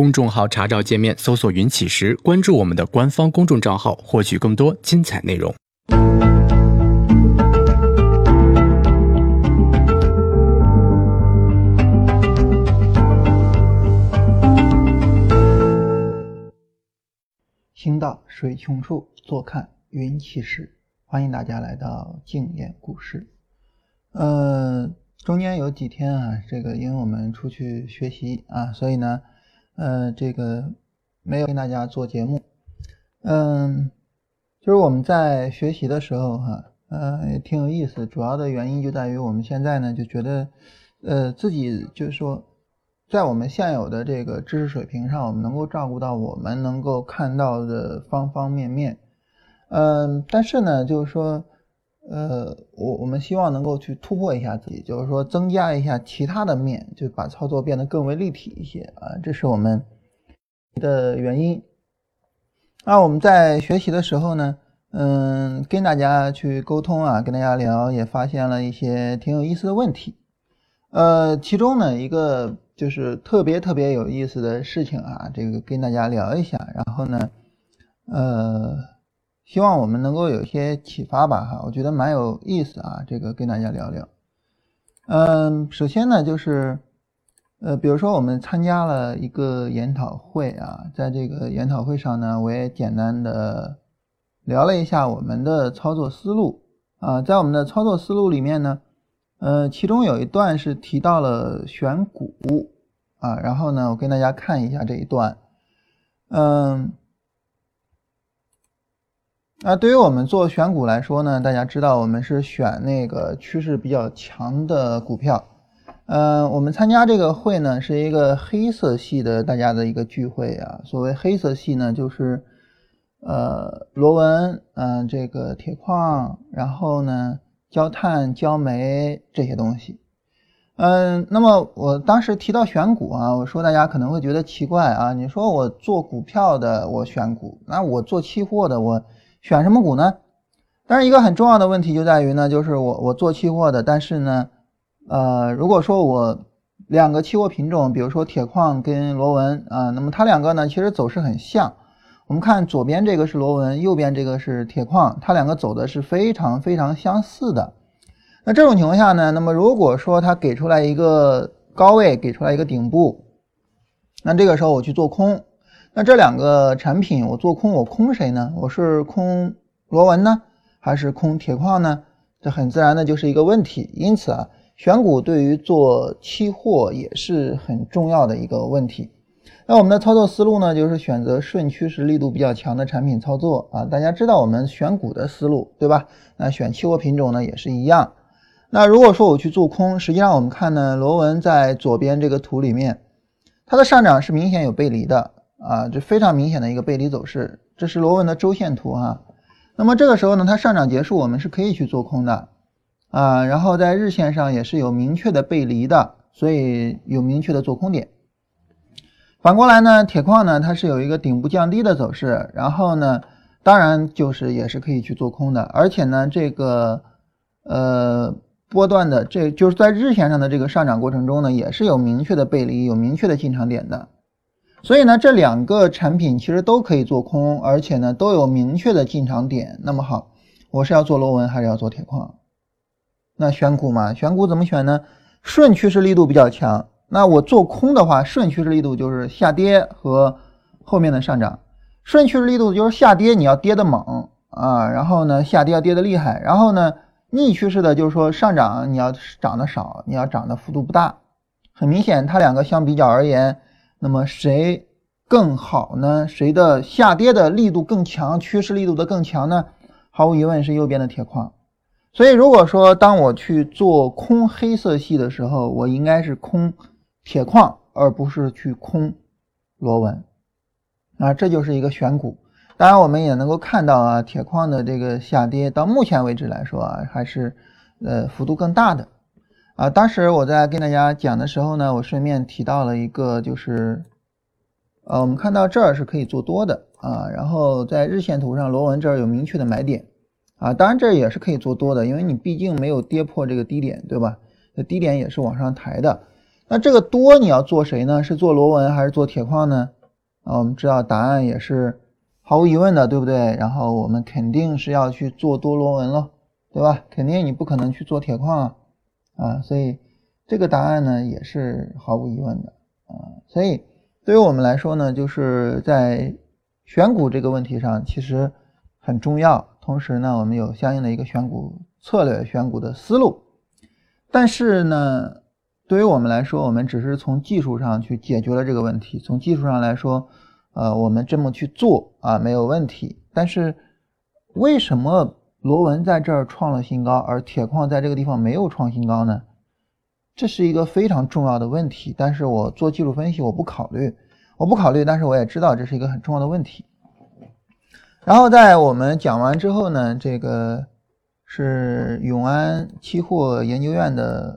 公众号查找界面搜索“云起时”，关注我们的官方公众账号，获取更多精彩内容。行到水穷处，坐看云起时。欢迎大家来到静言故事。呃，中间有几天啊，这个因为我们出去学习啊，所以呢。呃，这个没有跟大家做节目，嗯，就是我们在学习的时候哈，呃，也挺有意思。主要的原因就在于我们现在呢，就觉得，呃，自己就是说，在我们现有的这个知识水平上，我们能够照顾到我们能够看到的方方面面，嗯，但是呢，就是说，呃，我我们希望能够去突破一下自己，就是说增加一下其他的面，就把操作变得更为立体一些啊，这是我们的原因。那我们在学习的时候呢，嗯，跟大家去沟通啊，跟大家聊，也发现了一些挺有意思的问题。呃，其中呢一个就是特别特别有意思的事情啊，这个跟大家聊一下，然后呢，呃。希望我们能够有一些启发吧，哈，我觉得蛮有意思啊，这个跟大家聊聊。嗯，首先呢，就是，呃，比如说我们参加了一个研讨会啊，在这个研讨会上呢，我也简单的聊了一下我们的操作思路啊，在我们的操作思路里面呢，呃，其中有一段是提到了选股啊，然后呢，我跟大家看一下这一段，嗯。那对于我们做选股来说呢，大家知道我们是选那个趋势比较强的股票。呃，我们参加这个会呢，是一个黑色系的大家的一个聚会啊。所谓黑色系呢，就是呃螺纹，嗯，这个铁矿，然后呢焦炭、焦煤这些东西。嗯，那么我当时提到选股啊，我说大家可能会觉得奇怪啊，你说我做股票的我选股，那我做期货的我。选什么股呢？但是一个很重要的问题就在于呢，就是我我做期货的，但是呢，呃，如果说我两个期货品种，比如说铁矿跟螺纹啊，那么它两个呢其实走势很像。我们看左边这个是螺纹，右边这个是铁矿，它两个走的是非常非常相似的。那这种情况下呢，那么如果说它给出来一个高位，给出来一个顶部，那这个时候我去做空。那这两个产品，我做空，我空谁呢？我是空螺纹呢，还是空铁矿呢？这很自然的就是一个问题。因此啊，选股对于做期货也是很重要的一个问题。那我们的操作思路呢，就是选择顺趋势力度比较强的产品操作啊。大家知道我们选股的思路对吧？那选期货品种呢也是一样。那如果说我去做空，实际上我们看呢，螺纹在左边这个图里面，它的上涨是明显有背离的。啊，这非常明显的一个背离走势，这是螺纹的周线图哈。那么这个时候呢，它上涨结束，我们是可以去做空的啊。然后在日线上也是有明确的背离的，所以有明确的做空点。反过来呢，铁矿呢，它是有一个顶部降低的走势，然后呢，当然就是也是可以去做空的。而且呢，这个呃波段的这就是在日线上的这个上涨过程中呢，也是有明确的背离，有明确的进场点的。所以呢，这两个产品其实都可以做空，而且呢都有明确的进场点。那么好，我是要做螺纹还是要做铁矿？那选股嘛，选股怎么选呢？顺趋势力度比较强。那我做空的话，顺趋势力度就是下跌和后面的上涨。顺趋势力度就是下跌，你要跌的猛啊，然后呢下跌要跌的厉害。然后呢逆趋势的就是说上涨你要涨的少，你要涨的幅度不大。很明显，它两个相比较而言。那么谁更好呢？谁的下跌的力度更强，趋势力度的更强呢？毫无疑问是右边的铁矿。所以如果说当我去做空黑色系的时候，我应该是空铁矿，而不是去空螺纹。啊，这就是一个选股。当然，我们也能够看到啊，铁矿的这个下跌到目前为止来说啊，还是呃幅度更大的。啊，当时我在跟大家讲的时候呢，我顺便提到了一个，就是，呃，我们看到这儿是可以做多的啊，然后在日线图上螺纹这儿有明确的买点啊，当然这也是可以做多的，因为你毕竟没有跌破这个低点，对吧？那低点也是往上抬的。那这个多你要做谁呢？是做螺纹还是做铁矿呢？啊，我们知道答案也是毫无疑问的，对不对？然后我们肯定是要去做多螺纹了，对吧？肯定你不可能去做铁矿啊，啊，所以这个答案呢也是毫无疑问的啊。所以对于我们来说呢，就是在选股这个问题上其实很重要，同时呢，我们有相应的一个选股策略、选股的思路。但是呢，对于我们来说，我们只是从技术上去解决了这个问题。从技术上来说，呃，我们这么去做啊，没有问题。但是为什么螺纹在这儿创了新高，而铁矿在这个地方没有创新高呢？这是一个非常重要的问题。但是我做技术分析，我不考虑，我不考虑。但是我也知道这是一个很重要的问题。然后在我们讲完之后呢，这个。是永安期货研究院的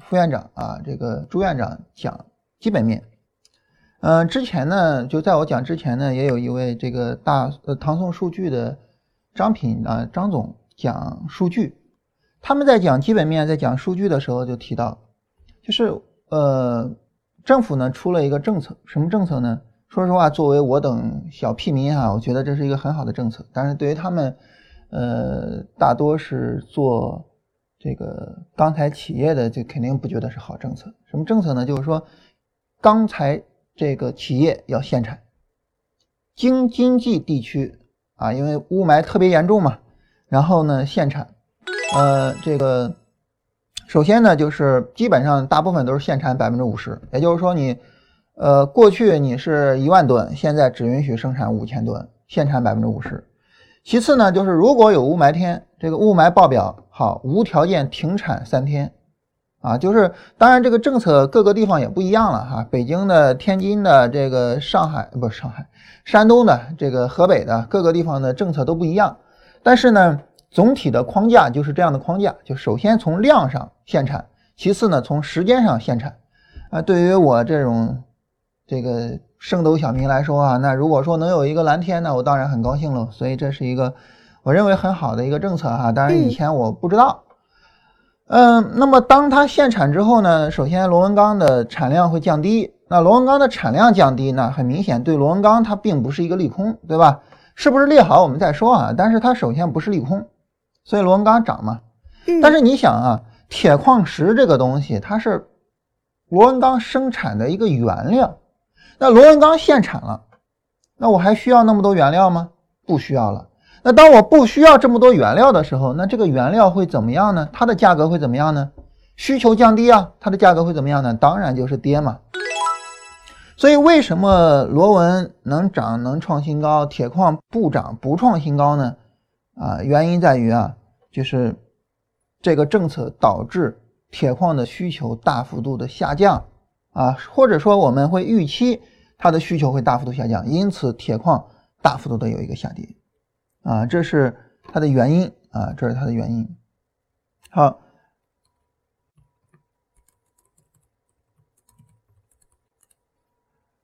副院长啊，这个朱院长讲基本面。嗯，之前呢，就在我讲之前呢，也有一位这个大呃唐宋数据的张品啊张总讲数据。他们在讲基本面，在讲数据的时候就提到，就是呃政府呢出了一个政策，什么政策呢？说实话，作为我等小屁民啊，我觉得这是一个很好的政策，但是对于他们。呃，大多是做这个钢材企业的，就肯定不觉得是好政策。什么政策呢？就是说，钢材这个企业要限产，京津冀地区啊，因为雾霾特别严重嘛，然后呢限产。呃，这个首先呢，就是基本上大部分都是限产百分之五十，也就是说你，呃，过去你是一万吨，现在只允许生产五千吨，限产百分之五十。其次呢，就是如果有雾霾天，这个雾霾爆表，好，无条件停产三天，啊，就是当然这个政策各个地方也不一样了哈，北京的、天津的、这个上海不是上海，山东的、这个河北的各个地方的政策都不一样，但是呢，总体的框架就是这样的框架，就首先从量上限产，其次呢从时间上限产，啊，对于我这种这个。圣斗小民来说啊，那如果说能有一个蓝天呢，我当然很高兴喽。所以这是一个我认为很好的一个政策哈。当然以前我不知道，嗯，那么当它限产之后呢，首先螺纹钢的产量会降低。那螺纹钢的产量降低呢，很明显对螺纹钢它并不是一个利空，对吧？是不是利好我们再说啊？但是它首先不是利空，所以螺纹钢涨嘛。但是你想啊，铁矿石这个东西它是螺纹钢生产的一个原料。那螺纹钢限产了，那我还需要那么多原料吗？不需要了。那当我不需要这么多原料的时候，那这个原料会怎么样呢？它的价格会怎么样呢？需求降低啊，它的价格会怎么样呢？当然就是跌嘛。所以为什么螺纹能涨能创新高，铁矿不涨不创新高呢？啊，原因在于啊，就是这个政策导致铁矿的需求大幅度的下降啊，或者说我们会预期。它的需求会大幅度下降，因此铁矿大幅度的有一个下跌，啊，这是它的原因啊，这是它的原因。好，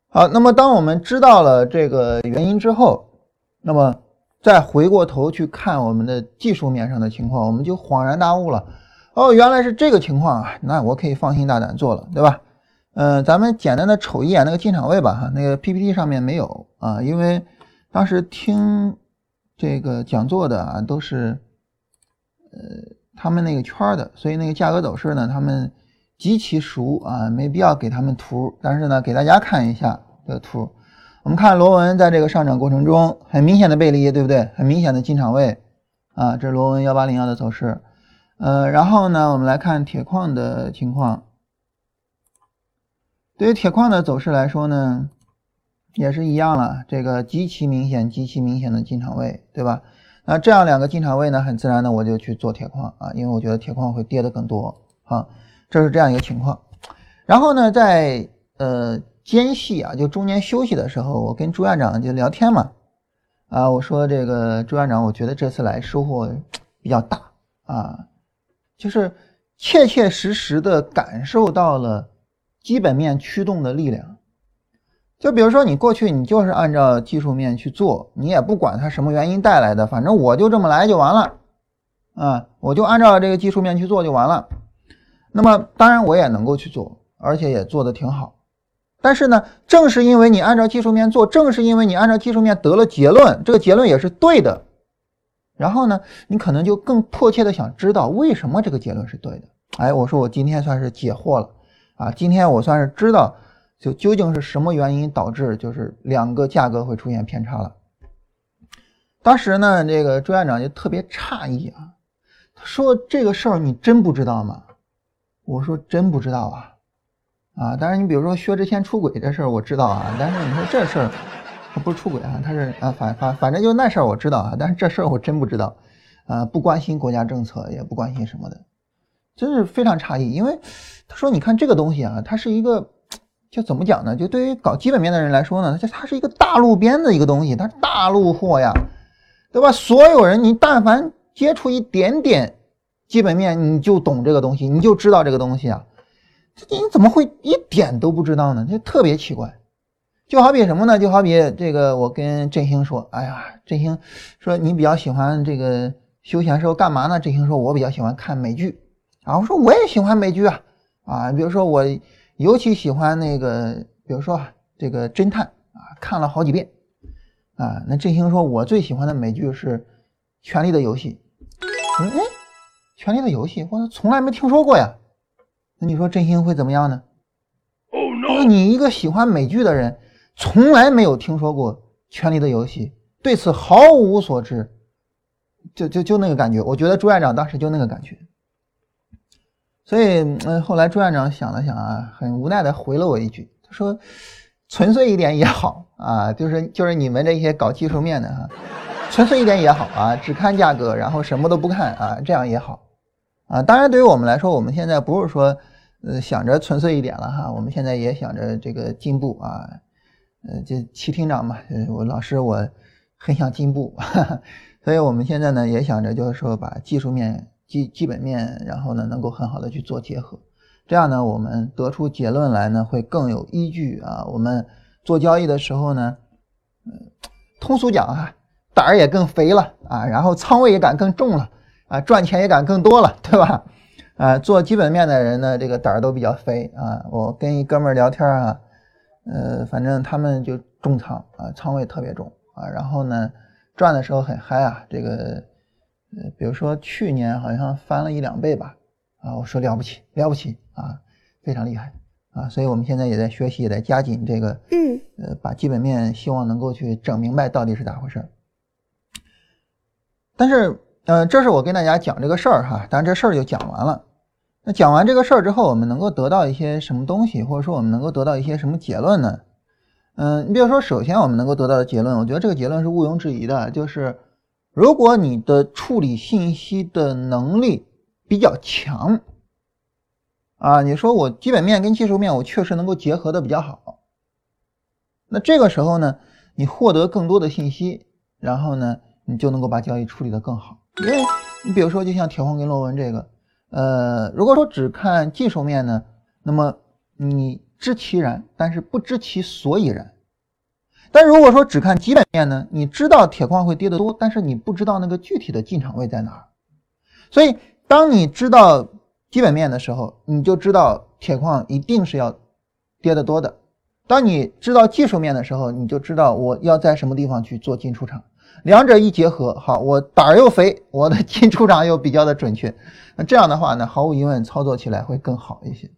好，那么当我们知道了这个原因之后，那么再回过头去看我们的技术面上的情况，我们就恍然大悟了。哦，原来是这个情况啊，那我可以放心大胆做了，对吧？嗯，咱们简单的瞅一眼那个进场位吧，哈，那个 PPT 上面没有啊，因为当时听这个讲座的啊都是呃他们那个圈的，所以那个价格走势呢，他们极其熟啊，没必要给他们图，但是呢，给大家看一下这个图。我们看螺纹在这个上涨过程中，很明显的背离，对不对？很明显的进场位啊，这是螺纹幺八零幺的走势。呃，然后呢，我们来看铁矿的情况。对于铁矿的走势来说呢，也是一样了，这个极其明显、极其明显的进场位，对吧？那这样两个进场位呢，很自然的我就去做铁矿啊，因为我觉得铁矿会跌的更多啊，这是这样一个情况。然后呢，在呃间隙啊，就中间休息的时候，我跟朱院长就聊天嘛，啊，我说这个朱院长，我觉得这次来收获比较大啊，就是切切实实的感受到了。基本面驱动的力量，就比如说你过去你就是按照技术面去做，你也不管它什么原因带来的，反正我就这么来就完了，啊，我就按照这个技术面去做就完了。那么当然我也能够去做而且也做得挺好。但是呢，正是因为你按照技术面做，正是因为你按照技术面得了结论，这个结论也是对的。然后呢，你可能就更迫切的想知道为什么这个结论是对的。哎，我说我今天算是解惑了啊！今天我算是知道，就究竟是什么原因导致就是两个价格会出现偏差了。当时呢，这个朱院长就特别诧异啊，他说：“这个事儿你真不知道吗？”我说：“真不知道啊，啊！当然，你比如说薛之谦出轨这事儿我知道啊，但是你说这事儿。”他不是出轨啊，他是啊，反反反正就那事儿我知道啊，但是这事儿我真不知道，啊，不关心国家政策，也不关心什么的，真是非常诧异。因为他说，你看这个东西啊，它是一个，就怎么讲呢？就对于搞基本面的人来说呢，它它是一个大路边的一个东西，它是大路货呀，对吧？所有人，你但凡接触一点点基本面，你就懂这个东西，你就知道这个东西啊，你怎么会一点都不知道呢？就特别奇怪。就好比什么呢？就好比这个，我跟振兴说：“哎呀，振兴说你比较喜欢这个休闲时候干嘛呢？”振兴说：“我比较喜欢看美剧。”啊，我说我也喜欢美剧啊，啊，比如说我尤其喜欢那个，比如说这个侦探啊，看了好几遍啊。那振兴说：“我最喜欢的美剧是《权力的游戏》。”我说：“哎，《权力的游戏》我从来没听说过呀。”那你说振兴会怎么样呢？他说：“你一个喜欢美剧的人。”从来没有听说过《权力的游戏》，对此毫无所知，就就就那个感觉。我觉得朱院长当时就那个感觉，所以嗯，后来朱院长想了想啊，很无奈的回了我一句，他说：“纯粹一点也好啊，就是就是你们这些搞技术面的哈，纯粹一点也好啊，只看价格，然后什么都不看啊，这样也好啊。当然，对于我们来说，我们现在不是说呃想着纯粹一点了哈，我们现在也想着这个进步啊。”呃，就齐厅长嘛，我老师我很想进步，哈哈，所以我们现在呢也想着就是说把技术面、基基本面，然后呢能够很好的去做结合，这样呢我们得出结论来呢会更有依据啊。我们做交易的时候呢，嗯，通俗讲啊，胆儿也更肥了啊，然后仓位也敢更重了啊，赚钱也敢更多了，对吧？啊，做基本面的人呢，这个胆儿都比较肥啊。我跟一哥们儿聊天啊。呃，反正他们就重仓啊，仓位特别重啊，然后呢，赚的时候很嗨啊，这个，呃，比如说去年好像翻了一两倍吧，啊，我说了不起，了不起啊，非常厉害啊，所以我们现在也在学习，也在加紧这个，嗯，呃，把基本面希望能够去整明白到底是咋回事儿。但是，呃，这是我跟大家讲这个事儿哈，当然这事儿就讲完了。那讲完这个事儿之后，我们能够得到一些什么东西，或者说我们能够得到一些什么结论呢？嗯，你比如说，首先我们能够得到的结论，我觉得这个结论是毋庸置疑的，就是如果你的处理信息的能力比较强，啊，你说我基本面跟技术面我确实能够结合的比较好，那这个时候呢，你获得更多的信息，然后呢，你就能够把交易处理的更好。因为你比如说，就像铁矿跟螺纹这个。呃，如果说只看技术面呢，那么你知其然，但是不知其所以然。但如果说只看基本面呢，你知道铁矿会跌得多，但是你不知道那个具体的进场位在哪儿。所以，当你知道基本面的时候，你就知道铁矿一定是要跌得多的；当你知道技术面的时候，你就知道我要在什么地方去做进出场。两者一结合，好，我胆儿又肥，我的 进出场又比较的准确，那这样的话呢，毫无疑问操作起来会更好一些。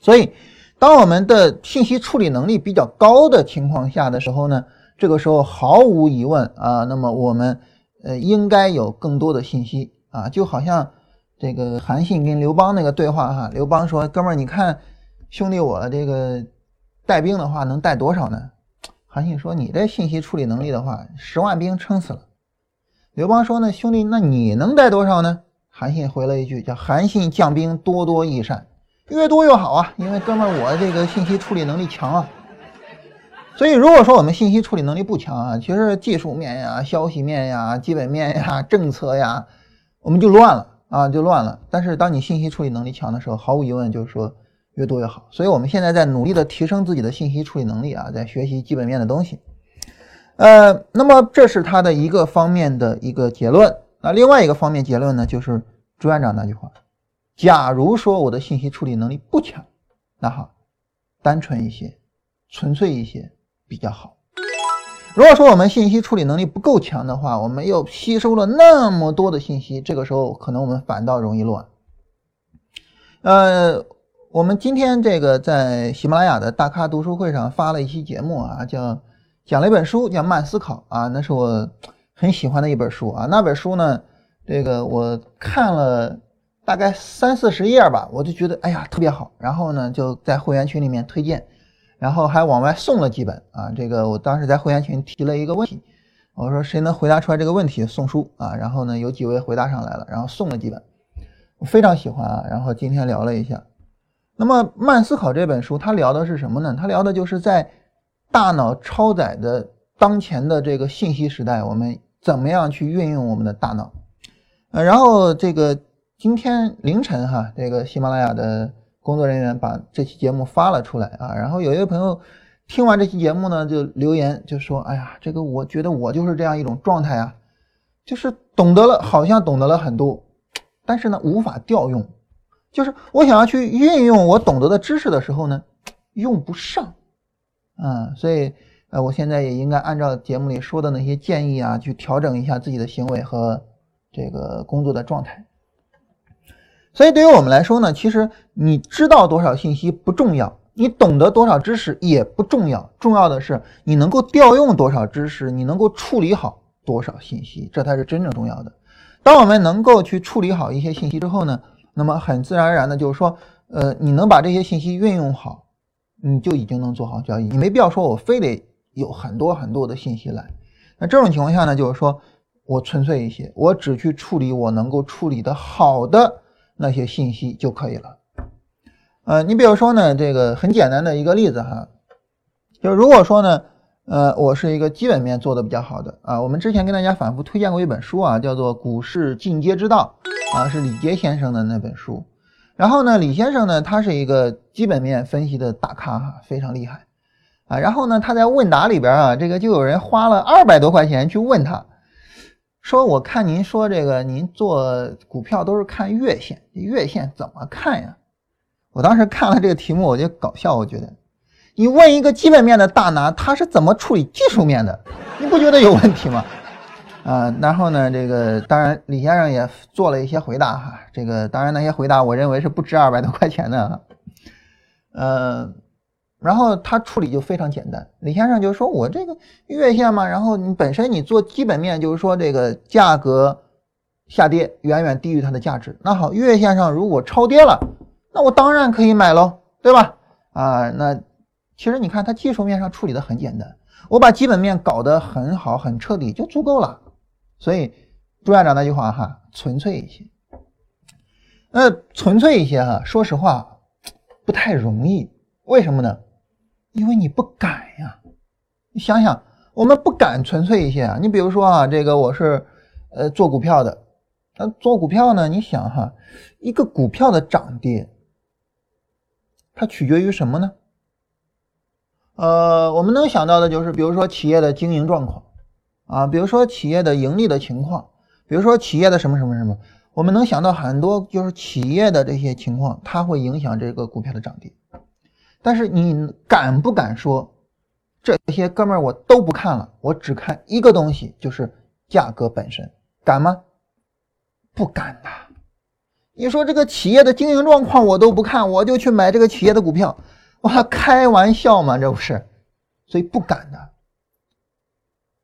所以，当我们的信息处理能力比较高的情况下的时候呢，这个时候毫无疑问啊，那么我们呃应该有更多的信息啊，就好像这个韩信跟刘邦那个对话哈，刘邦说：“哥们儿，你看兄弟我这个带兵的话能带多少呢？”韩信说：“你这信息处理能力的话，十万兵撑死了。”刘邦说：“呢，兄弟，那你能带多少呢？”韩信回了一句：“叫韩信将兵多多益善，越多越好啊！因为哥们儿，我这个信息处理能力强啊。所以，如果说我们信息处理能力不强啊，其实技术面呀、消息面呀、基本面呀、政策呀，我们就乱了啊，就乱了。但是，当你信息处理能力强的时候，毫无疑问就是说。”越多越好，所以我们现在在努力的提升自己的信息处理能力啊，在学习基本面的东西。呃，那么这是他的一个方面的一个结论。那另外一个方面结论呢，就是朱院长那句话：假如说我的信息处理能力不强，那好，单纯一些，纯粹一些比较好。如果说我们信息处理能力不够强的话，我们又吸收了那么多的信息，这个时候可能我们反倒容易乱。呃，我们今天这个在喜马拉雅的大咖读书会上发了一期节目啊，叫讲了一本书，叫《慢思考》啊，那是我很喜欢的一本书啊。那本书呢，这个我看了大概三四十页吧，我就觉得哎呀特别好，然后呢就在会员群里面推荐。然后还往外送了几本啊，这个我当时在会员群提了一个问题，我说谁能回答出来这个问题送书啊，然后呢有几位回答上来了，然后送了几本，我非常喜欢啊，然后今天聊了一下。那么慢思考这本书，它聊的是什么呢？它聊的就是在大脑超载的当前的这个信息时代，我们怎么样去运用我们的大脑。呃，然后这个今天凌晨哈，这个喜马拉雅的。工作人员把这期节目发了出来啊，然后有一位朋友听完这期节目呢，就留言就说：“哎呀，这个我觉得我就是这样一种状态啊，就是懂得了，好像懂得了很多，但是呢无法调用，就是我想要去运用我懂得的知识的时候呢，用不上，嗯，所以呃，我现在也应该按照节目里说的那些建议啊，去调整一下自己的行为和这个工作的状态。”所以对于我们来说呢，其实你知道多少信息不重要，你懂得多少知识也不重要，重要的是你能够调用多少知识，你能够处理好多少信息，这才是真正重要的。当我们能够去处理好一些信息之后呢，那么很自然而然的就是说，呃，你能把这些信息运用好，你就已经能做好交易，你没必要说我非得有很多很多的信息来。那这种情况下呢，就是说我纯粹一些，我只去处理我能够处理的好的。那些信息就可以了，呃，你比如说呢，这个很简单的一个例子哈，就如果说呢，呃，我是一个基本面做的比较好的啊，我们之前跟大家反复推荐过一本书啊，叫做《股市进阶之道》啊，是李杰先生的那本书。然后呢，李先生呢，他是一个基本面分析的大咖哈，非常厉害啊。然后呢，他在问答里边啊，这个就有人花了二百多块钱去问他。说我看您说这个，您做股票都是看月线，月线怎么看呀？我当时看了这个题目，我就搞笑，我觉得，你问一个基本面的大拿，他是怎么处理技术面的？你不觉得有问题吗？啊，然后呢，这个当然李先生也做了一些回答哈，这个当然那些回答我认为是不值二百多块钱的，呃。然后他处理就非常简单，李先生就说：“我这个月线嘛，然后你本身你做基本面，就是说这个价格下跌远远低于它的价值。那好，月线上如果超跌了，那我当然可以买喽，对吧？啊，那其实你看它技术面上处理的很简单，我把基本面搞得很好很彻底就足够了。所以朱院长那句话哈，纯粹一些，那纯粹一些哈，说实话不太容易，为什么呢？因为你不敢呀，你想想，我们不敢纯粹一些啊。你比如说啊，这个我是呃做股票的，那做股票呢，你想哈，一个股票的涨跌，它取决于什么呢？呃，我们能想到的就是，比如说企业的经营状况啊，比如说企业的盈利的情况，比如说企业的什么什么什么，我们能想到很多，就是企业的这些情况，它会影响这个股票的涨跌。但是你敢不敢说，这些哥们儿我都不看了，我只看一个东西，就是价格本身，敢吗？不敢的。你说这个企业的经营状况我都不看，我就去买这个企业的股票，我还，开玩笑吗？这不是，所以不敢的。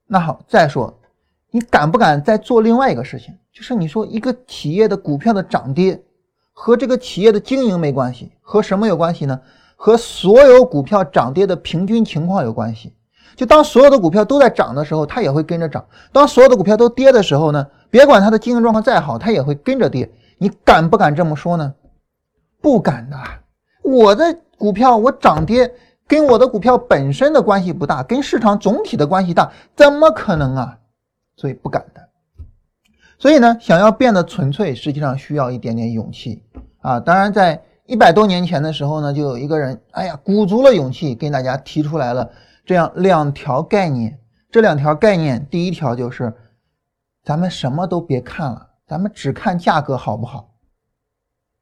那好，再说，你敢不敢再做另外一个事情？就是你说一个企业的股票的涨跌和这个企业的经营没关系，和什么有关系呢？和所有股票涨跌的平均情况有关系。就当所有的股票都在涨的时候，它也会跟着涨；当所有的股票都跌的时候呢，别管它的经营状况再好，它也会跟着跌。你敢不敢这么说呢？不敢的。我的股票我涨跌跟我的股票本身的关系不大，跟市场总体的关系大，怎么可能啊？所以不敢的。所以呢，想要变得纯粹，实际上需要一点点勇气啊。当然在。一百多年前的时候呢，就有一个人，哎呀，鼓足了勇气跟大家提出来了这样两条概念。这两条概念，第一条就是，咱们什么都别看了，咱们只看价格好不好？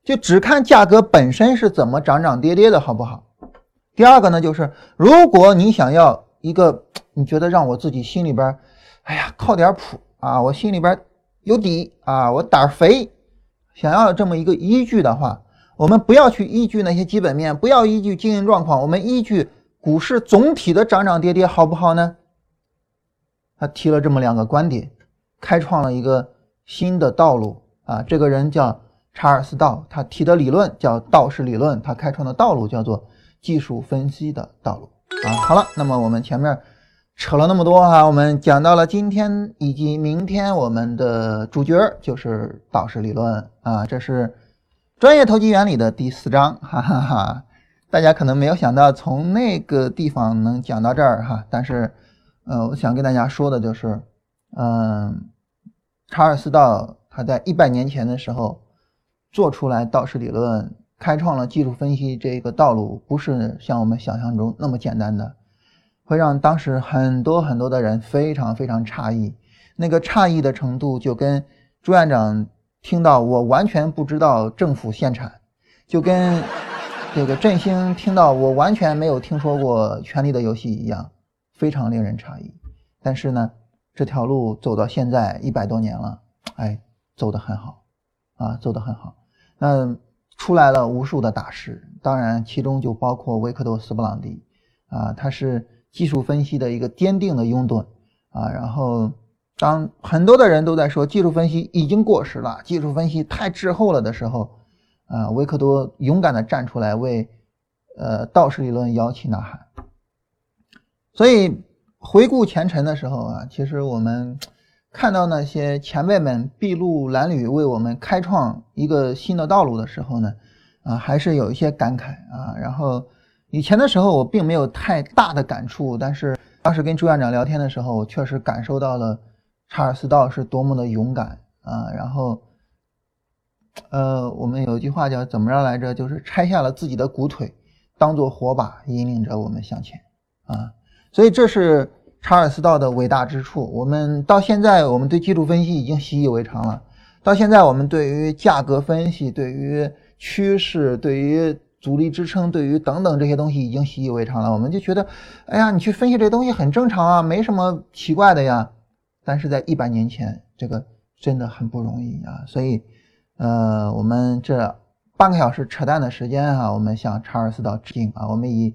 就只看价格本身是怎么涨涨跌跌的，好不好？第二个呢，就是如果你想要一个你觉得让我自己心里边，哎呀靠点谱啊，我心里边有底啊，我胆儿肥，想要这么一个依据的话，我们不要去依据那些基本面，不要依据经营状况，我们依据股市总体的涨涨跌跌，好不好呢？他提了这么两个观点，开创了一个新的道路啊！这个人叫查尔斯·道，他提的理论叫道氏理论，他开创的道路叫做技术分析的道路啊！好了，那么我们前面扯了那么多哈，我们讲到了今天以及明天，我们的主角就是道氏理论啊！这是专业投机原理的第四章，哈哈哈！大家可能没有想到从那个地方能讲到这儿哈，但是。呃，我想跟大家说的就是，嗯，查尔斯道他在一百年前的时候做出来道氏理论，开创了技术分析这个道路，不是像我们想象中那么简单的，会让当时很多很多的人非常非常诧异。那个诧异的程度，就跟朱院长听到我完全不知道政府限产，就跟这个振兴听到我完全没有听说过《权力的游戏》一样。非常令人诧异，但是呢，这条路走到现在一百多年了，哎，走得很好，啊，走得很好。那出来了无数的大师，当然其中就包括维克多·斯布朗迪，啊，他是技术分析的一个坚定的拥趸，啊，然后当很多的人都在说技术分析已经过时了，技术分析太滞后了的时候，啊，维克多勇敢地站出来为，呃，道氏理论摇旗呐喊。所以回顾前尘的时候啊，其实我们看到那些前辈们筚路蓝缕为我们开创一个新的道路的时候呢，啊，还是有一些感慨啊。然后以前的时候我并没有太大的感触，但是当时跟朱院长聊天的时候，我确实感受到了查尔斯道是多么的勇敢啊。然后，呃，我们有一句话叫怎么着来着？就是拆下了自己的骨腿，当做火把引领着我们向前啊。所以这是查尔斯道的伟大之处。我们到现在，我们对技术分析已经习以为常了。到现在，我们对于价格分析、对于趋势、对于阻力支撑、对于等等这些东西已经习以为常了。我们就觉得，哎呀，你去分析这东西很正常啊，没什么奇怪的呀。但是在一百年前，这个真的很不容易啊。所以，呃，我们这半个小时扯淡的时间啊，我们向查尔斯道致敬啊。我们以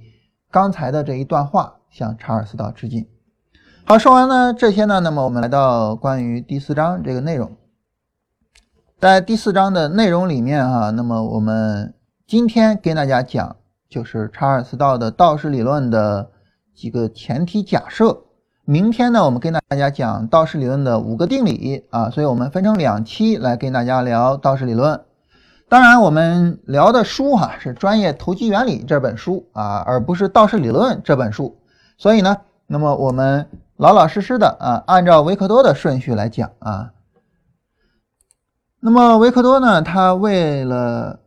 刚才的这一段话。向查尔斯道致敬。好，说完呢这些呢，那么我们来到关于第四章这个内容。在第四章的内容里面啊，那么我们今天跟大家讲就是查尔斯道的道氏理论的几个前提假设。明天呢，我们跟大家讲道氏理论的五个定理啊，所以我们分成两期来跟大家聊道氏理论。当然，我们聊的书哈是《专业投机原理》这本书啊，而不是《道氏理论》这本书。所以呢，那么我们老老实实的啊，按照维克多的顺序来讲啊。那么维克多呢，他为了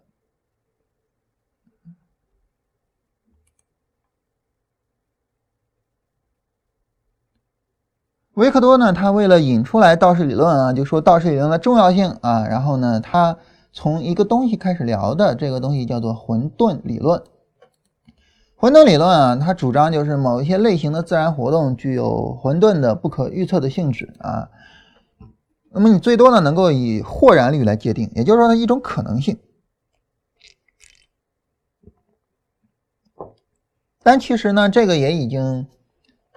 维克多呢，他为了引出来道氏理论啊，就说道氏理论的重要性啊，然后呢，他从一个东西开始聊的，这个东西叫做混沌理论。混沌理论啊，它主张就是某一些类型的自然活动具有混沌的不可预测的性质啊。那么你最多呢能够以或然率来界定，也就是说它一种可能性。但其实呢，这个也已经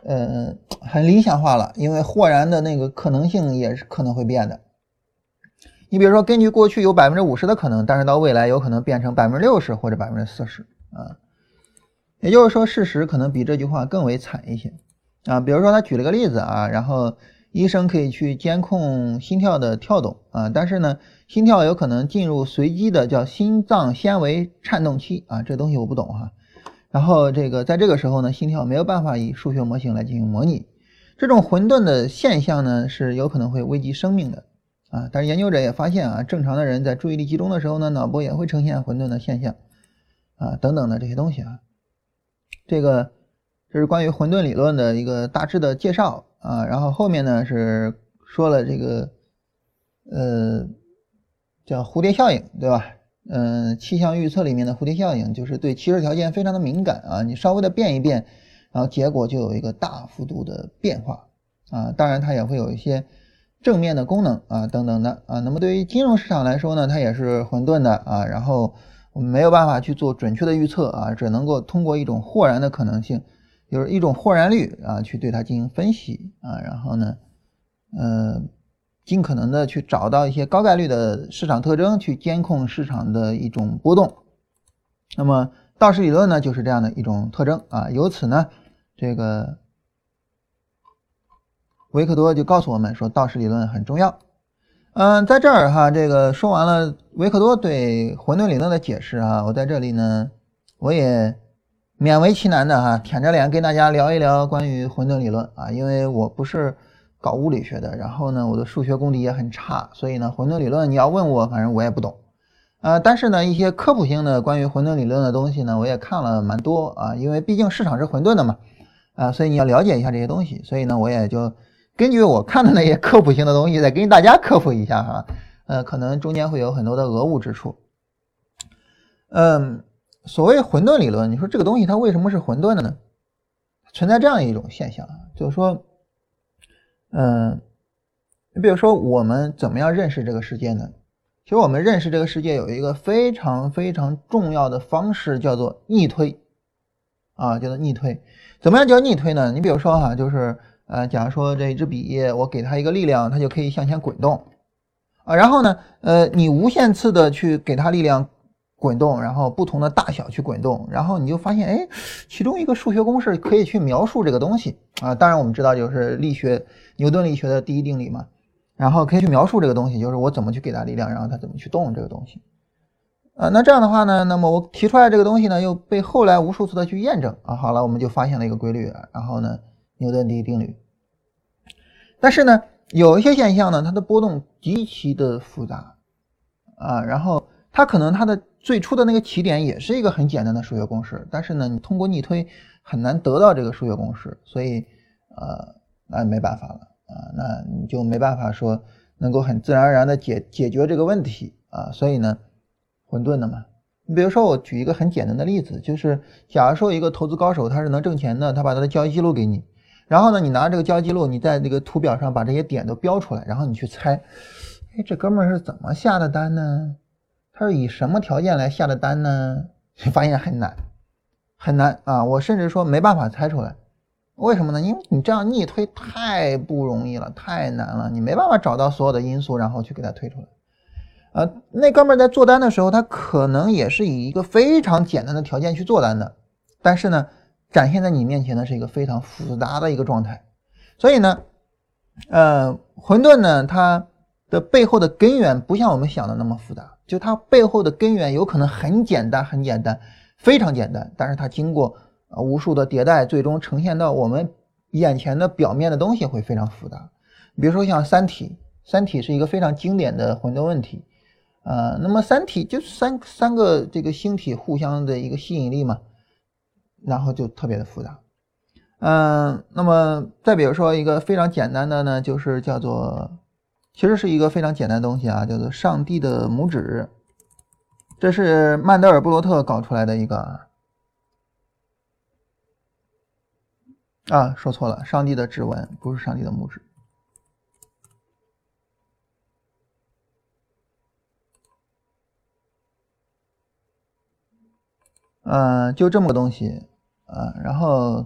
呃很理想化了，因为豁然的那个可能性也是可能会变的。你比如说，根据过去有百分之五十的可能，但是到未来有可能变成百分之六十或者百分之四十啊。也就是说，事实可能比这句话更为惨一些啊。比如说，他举了个例子啊，然后医生可以去监控心跳的跳动啊，但是呢，心跳有可能进入随机的叫心脏纤维颤动期啊，这东西我不懂哈。然后这个在这个时候呢，心跳没有办法以数学模型来进行模拟，这种混沌的现象呢是有可能会危及生命的啊。但是研究者也发现啊，正常的人在注意力集中的时候呢，脑波也会呈现混沌的现象啊，等等的这些东西啊。这个这是关于混沌理论的一个大致的介绍啊，然后后面呢是说了这个呃叫蝴蝶效应，对吧？嗯，气象预测里面的蝴蝶效应，就是对气热条件非常的敏感啊，你稍微的变一变，然后结果就有一个大幅度的变化啊。当然，它也会有一些正面的功能啊，等等的啊。那么对于金融市场来说呢，它也是混沌的啊，然后我们没有办法去做准确的预测啊，只能够通过一种豁然的可能性，就是一种豁然率啊，去对它进行分析啊，然后呢，呃。尽可能的去找到一些高概率的市场特征，去监控市场的一种波动。那么道氏理论呢，就是这样的一种特征啊。由此呢，这个维克多就告诉我们说，道氏理论很重要。嗯，在这儿哈，这个说完了维克多对混沌理论的解释啊，我在这里呢，我也勉为其难的哈，舔着脸跟大家聊一聊关于混沌理论啊，因为我不是。搞物理学的，然后呢，我的数学功底也很差，所以呢，混沌理论你要问我，反正我也不懂，呃，但是呢，一些科普性的关于混沌理论的东西呢，我也看了蛮多啊，因为毕竟市场是混沌的嘛，啊，所以你要了解一下这些东西，所以呢，我也就根据我看的那些科普性的东西，再给大家科普一下哈，呃，可能中间会有很多的讹误之处，嗯，所谓混沌理论，你说这个东西它为什么是混沌的呢？存在这样一种现象，就是说。嗯，你比如说，我们怎么样认识这个世界呢？其实我们认识这个世界有一个非常非常重要的方式，叫做逆推啊，叫做逆推。怎么样叫逆推呢？你比如说哈，就是呃，假如说这一支笔，我给它一个力量，它就可以向前滚动啊。然后呢，呃，你无限次的去给它力量。滚动，然后不同的大小去滚动，然后你就发现，哎，其中一个数学公式可以去描述这个东西啊。当然，我们知道就是力学，牛顿力学的第一定理嘛。然后可以去描述这个东西，就是我怎么去给它力量，然后它怎么去动这个东西。啊，那这样的话呢，那么我提出来这个东西呢，又被后来无数次的去验证啊。好了，我们就发现了一个规律，然后呢，牛顿第一定律。但是呢，有一些现象呢，它的波动极其的复杂啊，然后它可能它的。最初的那个起点也是一个很简单的数学公式，但是呢，你通过逆推很难得到这个数学公式，所以，呃，那没办法了啊，那你就没办法说能够很自然而然的解解决这个问题啊，所以呢，混沌的嘛。你比如说，我举一个很简单的例子，就是假如说一个投资高手他是能挣钱的，他把他的交易记录给你，然后呢，你拿这个交易记录，你在那个图表上把这些点都标出来，然后你去猜，哎，这哥们儿是怎么下的单呢？他是以什么条件来下的单呢？你 发现很难，很难啊！我甚至说没办法猜出来，为什么呢？因为你这样逆推太不容易了，太难了，你没办法找到所有的因素，然后去给他推出来。呃，那哥们儿在做单的时候，他可能也是以一个非常简单的条件去做单的，但是呢，展现在你面前的是一个非常复杂的一个状态。所以呢，呃，混沌呢，它的背后的根源不像我们想的那么复杂。就它背后的根源有可能很简单，很简单，非常简单，但是它经过啊无数的迭代，最终呈现到我们眼前的表面的东西会非常复杂。比如说像三体，三体是一个非常经典的混沌问题，呃，那么三体就是三三个这个星体互相的一个吸引力嘛，然后就特别的复杂。嗯，那么再比如说一个非常简单的呢，就是叫做。其实是一个非常简单的东西啊，叫做上帝的拇指，这是曼德尔布罗特搞出来的一个啊，说错了，上帝的指纹不是上帝的拇指，嗯，就这么个东西啊，然后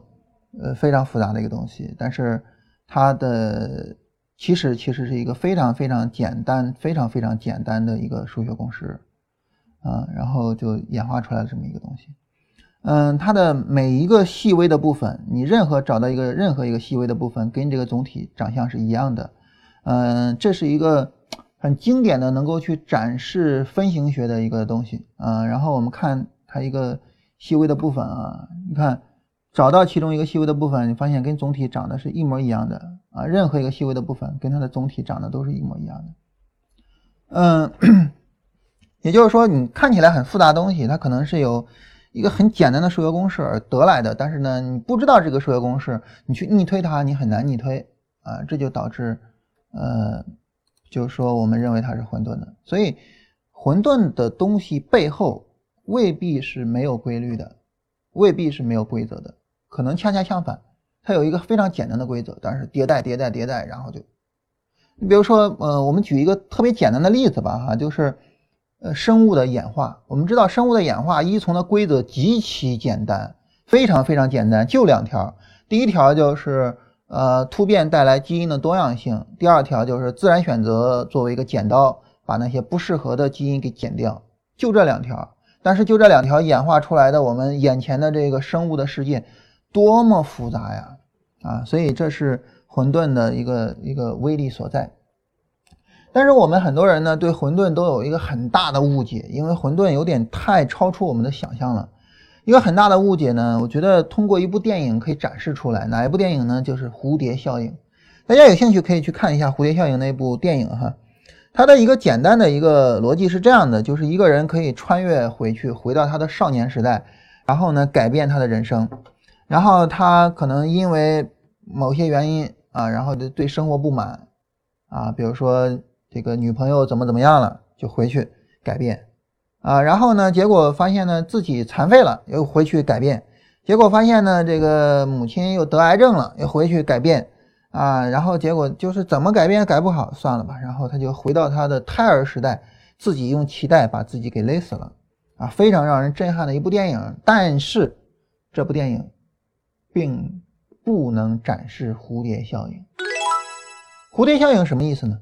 呃非常复杂的一个东西，但是它的。其实其实是一个非常非常简单、非常非常简单的一个数学公式，啊，然后就演化出来了这么一个东西。嗯，它的每一个细微的部分，你任何找到一个任何一个细微的部分，跟这个总体长相是一样的。嗯，这是一个很经典的能够去展示分形学的一个东西。啊，然后我们看它一个细微的部分啊，你看。找到其中一个细微的部分，你发现跟总体长得是一模一样的啊！任何一个细微的部分跟它的总体长得都是一模一样的。嗯，也就是说，你看起来很复杂的东西，它可能是有一个很简单的数学公式而得来的，但是呢，你不知道这个数学公式，你去逆推它，你很难逆推啊！这就导致，呃，就是说我们认为它是混沌的。所以，混沌的东西背后未必是没有规律的，未必是没有规则的，可能恰恰相反，它有一个非常简单的规则，但是迭代、迭代、迭代，然后就，你比如说，呃，我们举一个特别简单的例子吧，哈，就是，呃，生物的演化。我们知道，生物的演化依从的规则极其简单，非常非常简单，就两条。第一条就是，呃，突变带来基因的多样性；第二条就是自然选择作为一个剪刀。把那些不适合的基因给剪掉，就这两条。但是就这两条演化出来的，我们眼前的这个生物的世界多么复杂呀！啊，所以这是混沌的一个一个威力所在。但是我们很多人呢，对混沌都有一个很大的误解，因为混沌有点太超出我们的想象了。一个很大的误解呢，我觉得通过一部电影可以展示出来。哪一部电影呢？就是《蝴蝶效应》。大家有兴趣可以去看一下《蝴蝶效应》那部电影哈。它的一个简单的一个逻辑是这样的，就是一个人可以穿越回去，回到他的少年时代，然后呢改变他的人生，然后他可能因为某些原因啊，然后就对生活不满啊，比如说这个女朋友怎么怎么样了，就回去改变啊，然后呢结果发现呢自己残废了，又回去改变，结果发现呢这个母亲又得癌症了，又回去改变。啊，然后结果就是怎么改变改不好，算了吧。然后他就回到他的胎儿时代，自己用脐带把自己给勒死了。啊，非常让人震撼的一部电影。但是这部电影并不能展示蝴蝶效应。蝴蝶效应什么意思呢？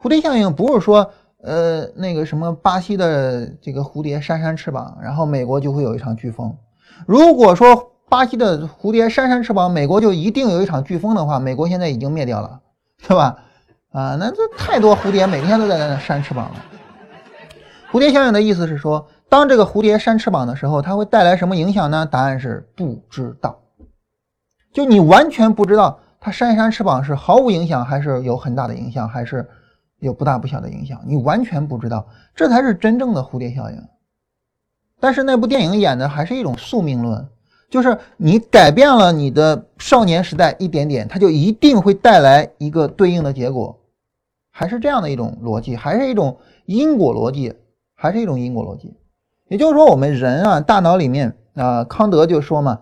蝴蝶效应不是说，呃，那个什么巴西的这个蝴蝶扇扇翅膀，然后美国就会有一场飓风。如果说，巴西的蝴蝶扇扇翅膀，美国就一定有一场飓风的话，美国现在已经灭掉了，对吧？啊，那这太多蝴蝶每天都在那扇翅膀了。蝴蝶效应的意思是说，当这个蝴蝶扇翅膀的时候，它会带来什么影响呢？答案是不知道，就你完全不知道它扇一扇翅膀是毫无影响，还是有很大的影响，还是有不大不小的影响，你完全不知道，这才是真正的蝴蝶效应。但是那部电影演的还是一种宿命论。就是你改变了你的少年时代一点点，它就一定会带来一个对应的结果，还是这样的一种逻辑，还是一种因果逻辑，还是一种因果逻辑。也就是说，我们人啊，大脑里面啊，康德就说嘛，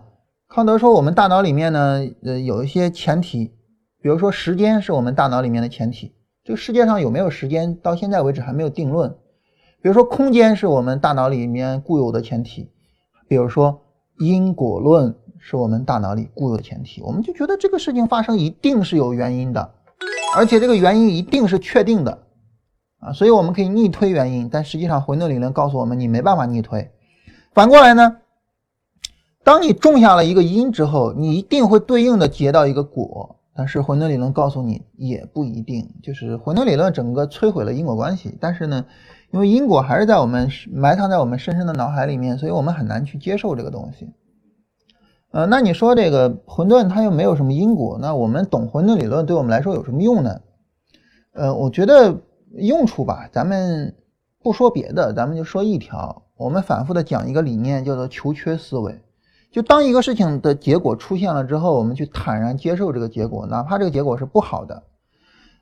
康德说我们大脑里面呢，呃，有一些前提，比如说时间是我们大脑里面的前提，这个世界上有没有时间，到现在为止还没有定论。比如说空间是我们大脑里面固有的前提，比如说。因果论是我们大脑里固有的前提，我们就觉得这个事情发生一定是有原因的，而且这个原因一定是确定的啊，所以我们可以逆推原因，但实际上混沌理论告诉我们你没办法逆推。反过来呢，当你种下了一个因之后，你一定会对应的结到一个果，但是混沌理论告诉你也不一定，就是混沌理论整个摧毁了因果关系，但是呢。因为因果还是在我们埋藏在我们深深的脑海里面，所以我们很难去接受这个东西。呃，那你说这个混沌它又没有什么因果，那我们懂混沌理论对我们来说有什么用呢？呃，我觉得用处吧，咱们不说别的，咱们就说一条，我们反复的讲一个理念，叫做求缺思维。就当一个事情的结果出现了之后，我们去坦然接受这个结果，哪怕这个结果是不好的。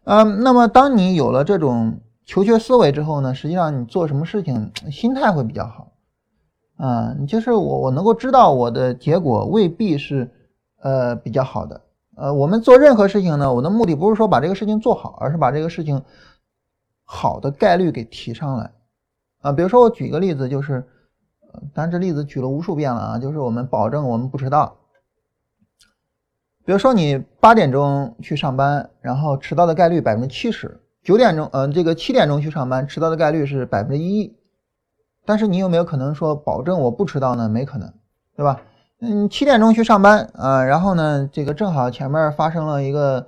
嗯，那么当你有了这种。求学思维之后呢，实际上你做什么事情心态会比较好，啊，就是我我能够知道我的结果未必是呃比较好的，呃，我们做任何事情呢，我的目的不是说把这个事情做好，而是把这个事情好的概率给提上来，啊，比如说我举一个例子，就是，当然这例子举了无数遍了啊，就是我们保证我们不迟到，比如说你八点钟去上班，然后迟到的概率百分之七十。九点钟，嗯，这个七点钟去上班，迟到的概率是百分之一。但是你有没有可能说保证我不迟到呢？没可能，对吧？嗯，七点钟去上班啊，然后呢，这个正好前面发生了一个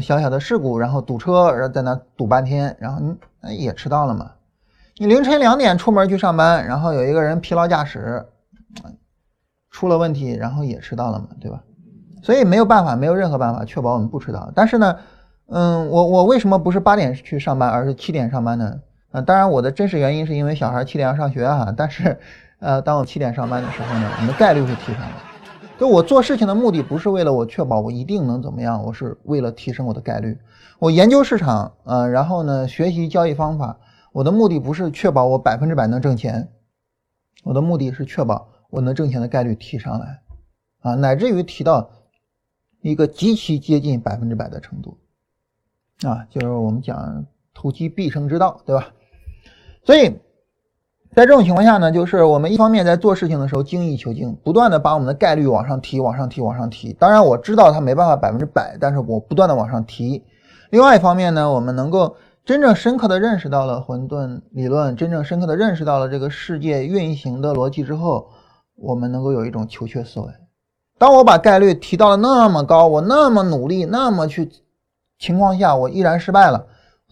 小小的事故，然后堵车，然后在那堵半天，然后你也迟到了嘛。你凌晨两点出门去上班，然后有一个人疲劳驾驶，出了问题，然后也迟到了嘛，对吧？所以没有办法，没有任何办法确保我们不迟到。但是呢。嗯，我我为什么不是八点去上班，而是七点上班呢？啊，当然我的真实原因是因为小孩七点要上学哈。但是，呃，当我七点上班的时候呢，我们的概率会提升。就我做事情的目的不是为了我确保我一定能怎么样，我是为了提升我的概率。我研究市场，呃，然后呢学习交易方法，我的目的不是确保我百分之百能挣钱，我的目的是确保我能挣钱的概率提上来，啊，乃至于提到一个极其接近百分之百的程度，啊，就是我们讲投机必胜之道，对吧？所以。在这种情况下呢，就是我们一方面在做事情的时候精益求精，不断的把我们的概率往上提，往上提，往上提。当然我知道它没办法百分之百，但是我不断的往上提。另外一方面呢，我们能够真正深刻的认识到了混沌理论，真正深刻的认识到了这个世界运行的逻辑之后，我们能够有一种求确思维。当我把概率提到了那么高，我那么努力，那么去情况下，我依然失败了，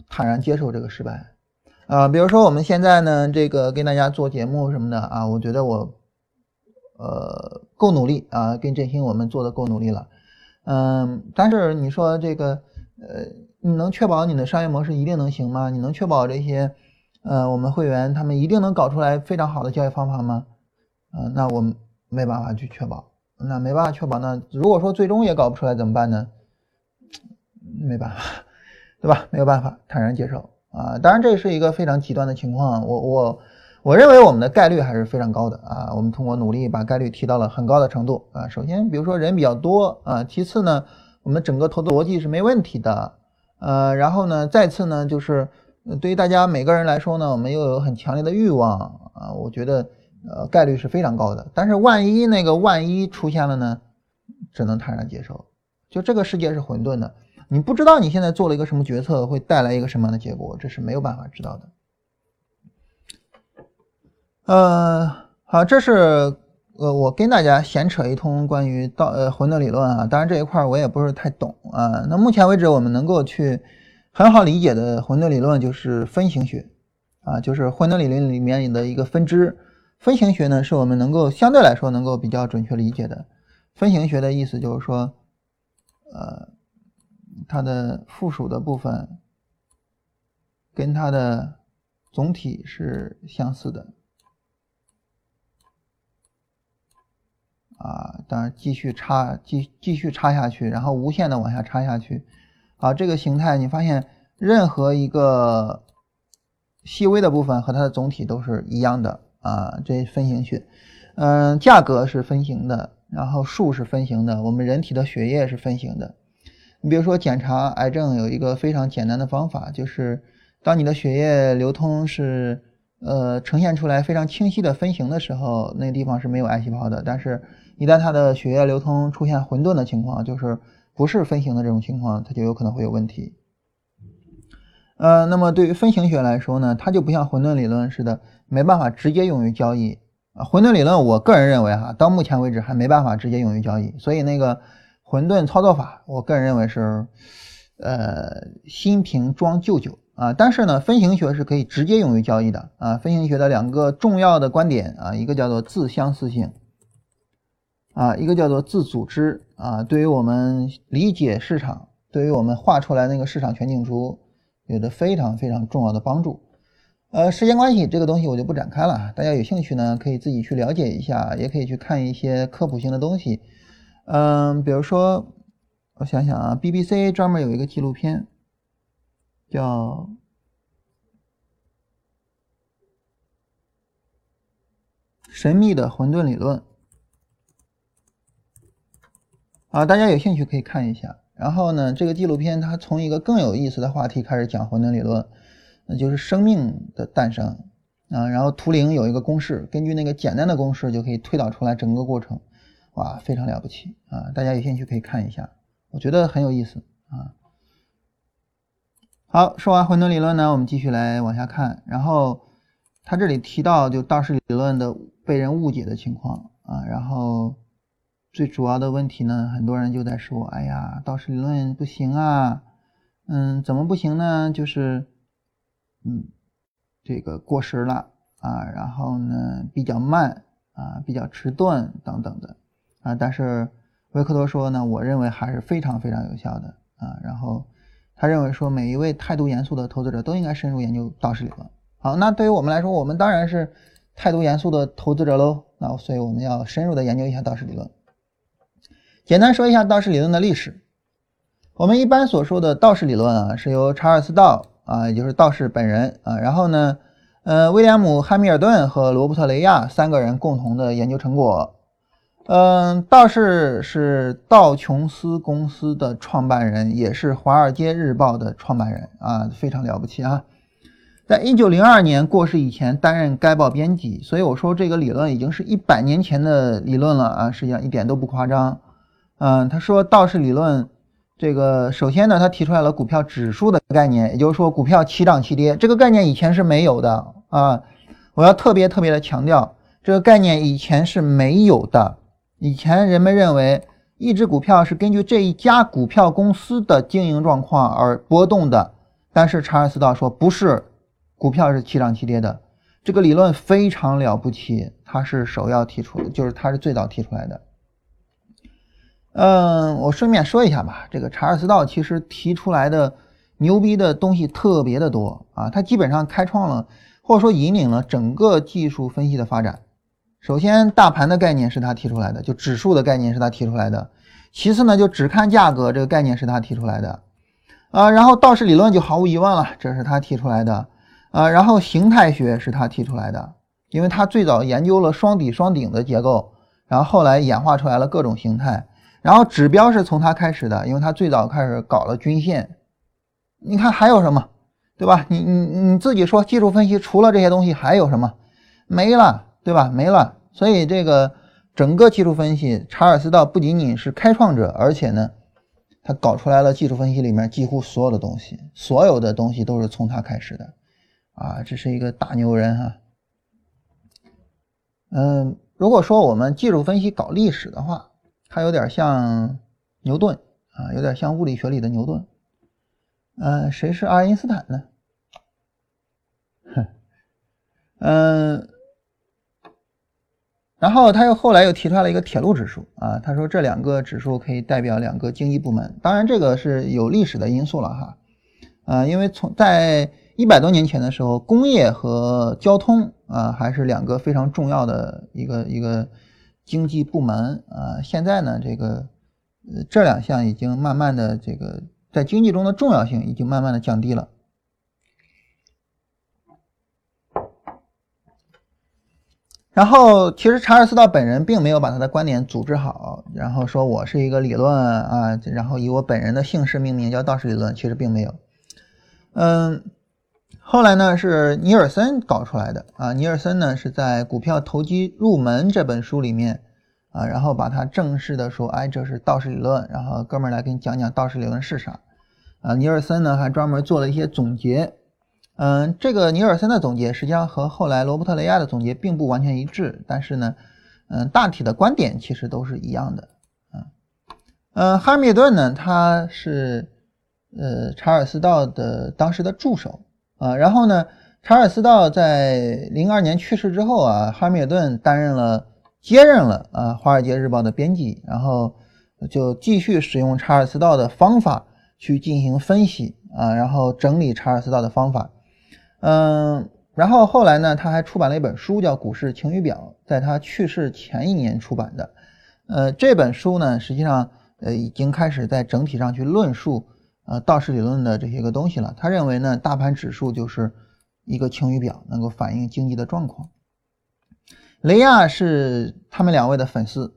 坦然接受这个失败。啊，比如说我们现在呢，这个跟大家做节目什么的啊，我觉得我，呃，够努力啊，跟振兴我们做的够努力了，嗯，但是你说这个，呃，你能确保你的商业模式一定能行吗？你能确保这些，呃，我们会员他们一定能搞出来非常好的交易方法吗？嗯，那我没办法去确保，那没办法确保，那如果说最终也搞不出来怎么办呢？没办法，对吧？没有办法，坦然接受。啊，当然这是一个非常极端的情况，我我我认为我们的概率还是非常高的啊，我们通过努力把概率提到了很高的程度啊。首先，比如说人比较多啊，其次呢，我们整个投资逻辑是没问题的，呃，然后呢，再次呢，就是对于大家每个人来说呢，我们又有很强烈的欲望啊，我觉得呃概率是非常高的。但是万一那个万一出现了呢，只能坦然接受，就这个世界是混沌的。你不知道你现在做了一个什么决策会带来一个什么样的结果，这是没有办法知道的。呃，好，这是呃我跟大家闲扯一通关于道呃混沌理论啊，当然这一块我也不是太懂啊。那目前为止我们能够去很好理解的混沌理论就是分形学啊，就是混沌理论里面的一个分支。分形学呢是我们能够相对来说能够比较准确理解的。分形学的意思就是说，呃。它的附属的部分跟它的总体是相似的啊，当然继续插继继续插下去，然后无限的往下插下去，啊，这个形态你发现任何一个细微的部分和它的总体都是一样的啊，这分形学，嗯，价格是分形的，然后数是分形的，我们人体的血液是分形的。你比如说检查癌症有一个非常简单的方法，就是当你的血液流通是呃呈现出来非常清晰的分形的时候，那个地方是没有癌细胞的。但是，一旦它的血液流通出现混沌的情况，就是不是分形的这种情况，它就有可能会有问题。呃，那么对于分形学来说呢，它就不像混沌理论似的，没办法直接用于交易啊。混沌理论，我个人认为哈，到目前为止还没办法直接用于交易，所以那个。混沌操作法，我个人认为是，呃，新瓶装旧酒啊。但是呢，分形学是可以直接用于交易的啊。分形学的两个重要的观点啊，一个叫做自相似性啊，一个叫做自组织啊。对于我们理解市场，对于我们画出来那个市场全景图，有着非常非常重要的帮助。呃，时间关系，这个东西我就不展开了。大家有兴趣呢，可以自己去了解一下，也可以去看一些科普性的东西。嗯，比如说，我想想啊，BBC 专门有一个纪录片，叫《神秘的混沌理论》啊，大家有兴趣可以看一下。然后呢，这个纪录片它从一个更有意思的话题开始讲混沌理论，那就是生命的诞生啊。然后图灵有一个公式，根据那个简单的公式就可以推导出来整个过程。哇，非常了不起啊！大家有兴趣可以看一下，我觉得很有意思啊。好，说完混沌理论呢，我们继续来往下看。然后他这里提到就道氏理论的被人误解的情况啊。然后最主要的问题呢，很多人就在说：“哎呀，道氏理论不行啊，嗯，怎么不行呢？就是嗯，这个过时了啊，然后呢比较慢啊，比较迟钝等等的。”啊，但是维克多说呢，我认为还是非常非常有效的啊。然后他认为说，每一位态度严肃的投资者都应该深入研究道氏理论。好，那对于我们来说，我们当然是态度严肃的投资者喽。那所以我们要深入的研究一下道氏理论。简单说一下道氏理论的历史。我们一般所说的道氏理论啊，是由查尔斯道啊，也就是道士本人啊。然后呢，呃，威廉姆·汉密尔顿和罗伯特·雷亚三个人共同的研究成果。嗯，道士是道琼斯公司的创办人，也是《华尔街日报》的创办人啊，非常了不起啊！在一九零二年过世以前担任该报编辑，所以我说这个理论已经是一百年前的理论了啊，实际上一点都不夸张。嗯，他说道氏理论，这个首先呢，他提出来了股票指数的概念，也就是说股票齐涨齐跌，这个概念以前是没有的啊，我要特别特别的强调，这个概念以前是没有的。以前人们认为一只股票是根据这一家股票公司的经营状况而波动的，但是查尔斯道说不是，股票是齐涨齐跌的。这个理论非常了不起，他是首要提出，就是他是最早提出来的。嗯，我顺便说一下吧，这个查尔斯道其实提出来的牛逼的东西特别的多啊，他基本上开创了或者说引领了整个技术分析的发展。首先，大盘的概念是他提出来的，就指数的概念是他提出来的。其次呢，就只看价格这个概念是他提出来的，啊，然后道氏理论就毫无疑问了，这是他提出来的，啊，然后形态学是他提出来的，因为他最早研究了双底双顶的结构，然后后来演化出来了各种形态，然后指标是从他开始的，因为他最早开始搞了均线。你看还有什么，对吧？你你你自己说，技术分析除了这些东西还有什么？没了。对吧？没了，所以这个整个技术分析，查尔斯道不仅仅是开创者，而且呢，他搞出来了技术分析里面几乎所有的东西，所有的东西都是从他开始的，啊，这是一个大牛人哈。嗯，如果说我们技术分析搞历史的话，他有点像牛顿啊，有点像物理学里的牛顿。嗯，谁是爱因斯坦呢？哼，嗯。然后他又后来又提出来了一个铁路指数啊，他说这两个指数可以代表两个经济部门，当然这个是有历史的因素了哈，啊，因为从在一百多年前的时候，工业和交通啊还是两个非常重要的一个一个经济部门啊，现在呢这个这两项已经慢慢的这个在经济中的重要性已经慢慢的降低了。然后，其实查尔斯道本人并没有把他的观点组织好，然后说我是一个理论啊，然后以我本人的姓氏命名叫道氏理论，其实并没有。嗯，后来呢是尼尔森搞出来的啊，尼尔森呢是在《股票投机入门》这本书里面啊，然后把它正式的说，哎，这是道氏理论，然后哥们儿来给你讲讲道氏理论是啥啊。尼尔森呢还专门做了一些总结。嗯，这个尼尔森的总结实际上和后来罗伯特雷亚的总结并不完全一致，但是呢，嗯，大体的观点其实都是一样的。嗯，嗯，哈密顿呢，他是呃查尔斯道的当时的助手啊，然后呢，查尔斯道在零二年去世之后啊，哈密尔顿担任了接任了啊《华尔街日报》的编辑，然后就继续使用查尔斯道的方法去进行分析啊，然后整理查尔斯道的方法。嗯，然后后来呢，他还出版了一本书，叫《股市晴雨表》，在他去世前一年出版的。呃，这本书呢，实际上呃已经开始在整体上去论述呃道氏理论的这些个东西了。他认为呢，大盘指数就是一个晴雨表，能够反映经济的状况。雷亚是他们两位的粉丝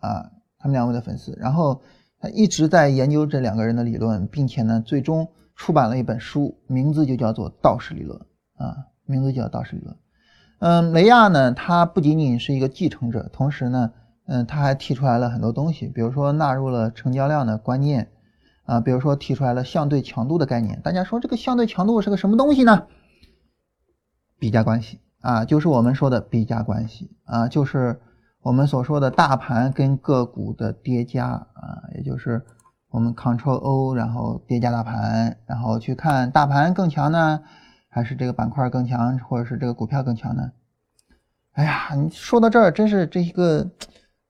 啊，他们两位的粉丝。然后他一直在研究这两个人的理论，并且呢，最终。出版了一本书，名字就叫做《道氏理论》啊，名字叫《道氏理论》。嗯，雷亚呢，他不仅仅是一个继承者，同时呢，嗯，他还提出来了很多东西，比如说纳入了成交量的观念啊，比如说提出来了相对强度的概念。大家说这个相对强度是个什么东西呢？比价关系啊，就是我们说的比价关系啊，就是我们所说的大盘跟个股的叠加啊，也就是。我们 Ctrl O，然后叠加大盘，然后去看大盘更强呢，还是这个板块更强，或者是这个股票更强呢？哎呀，你说到这儿，真是这一个，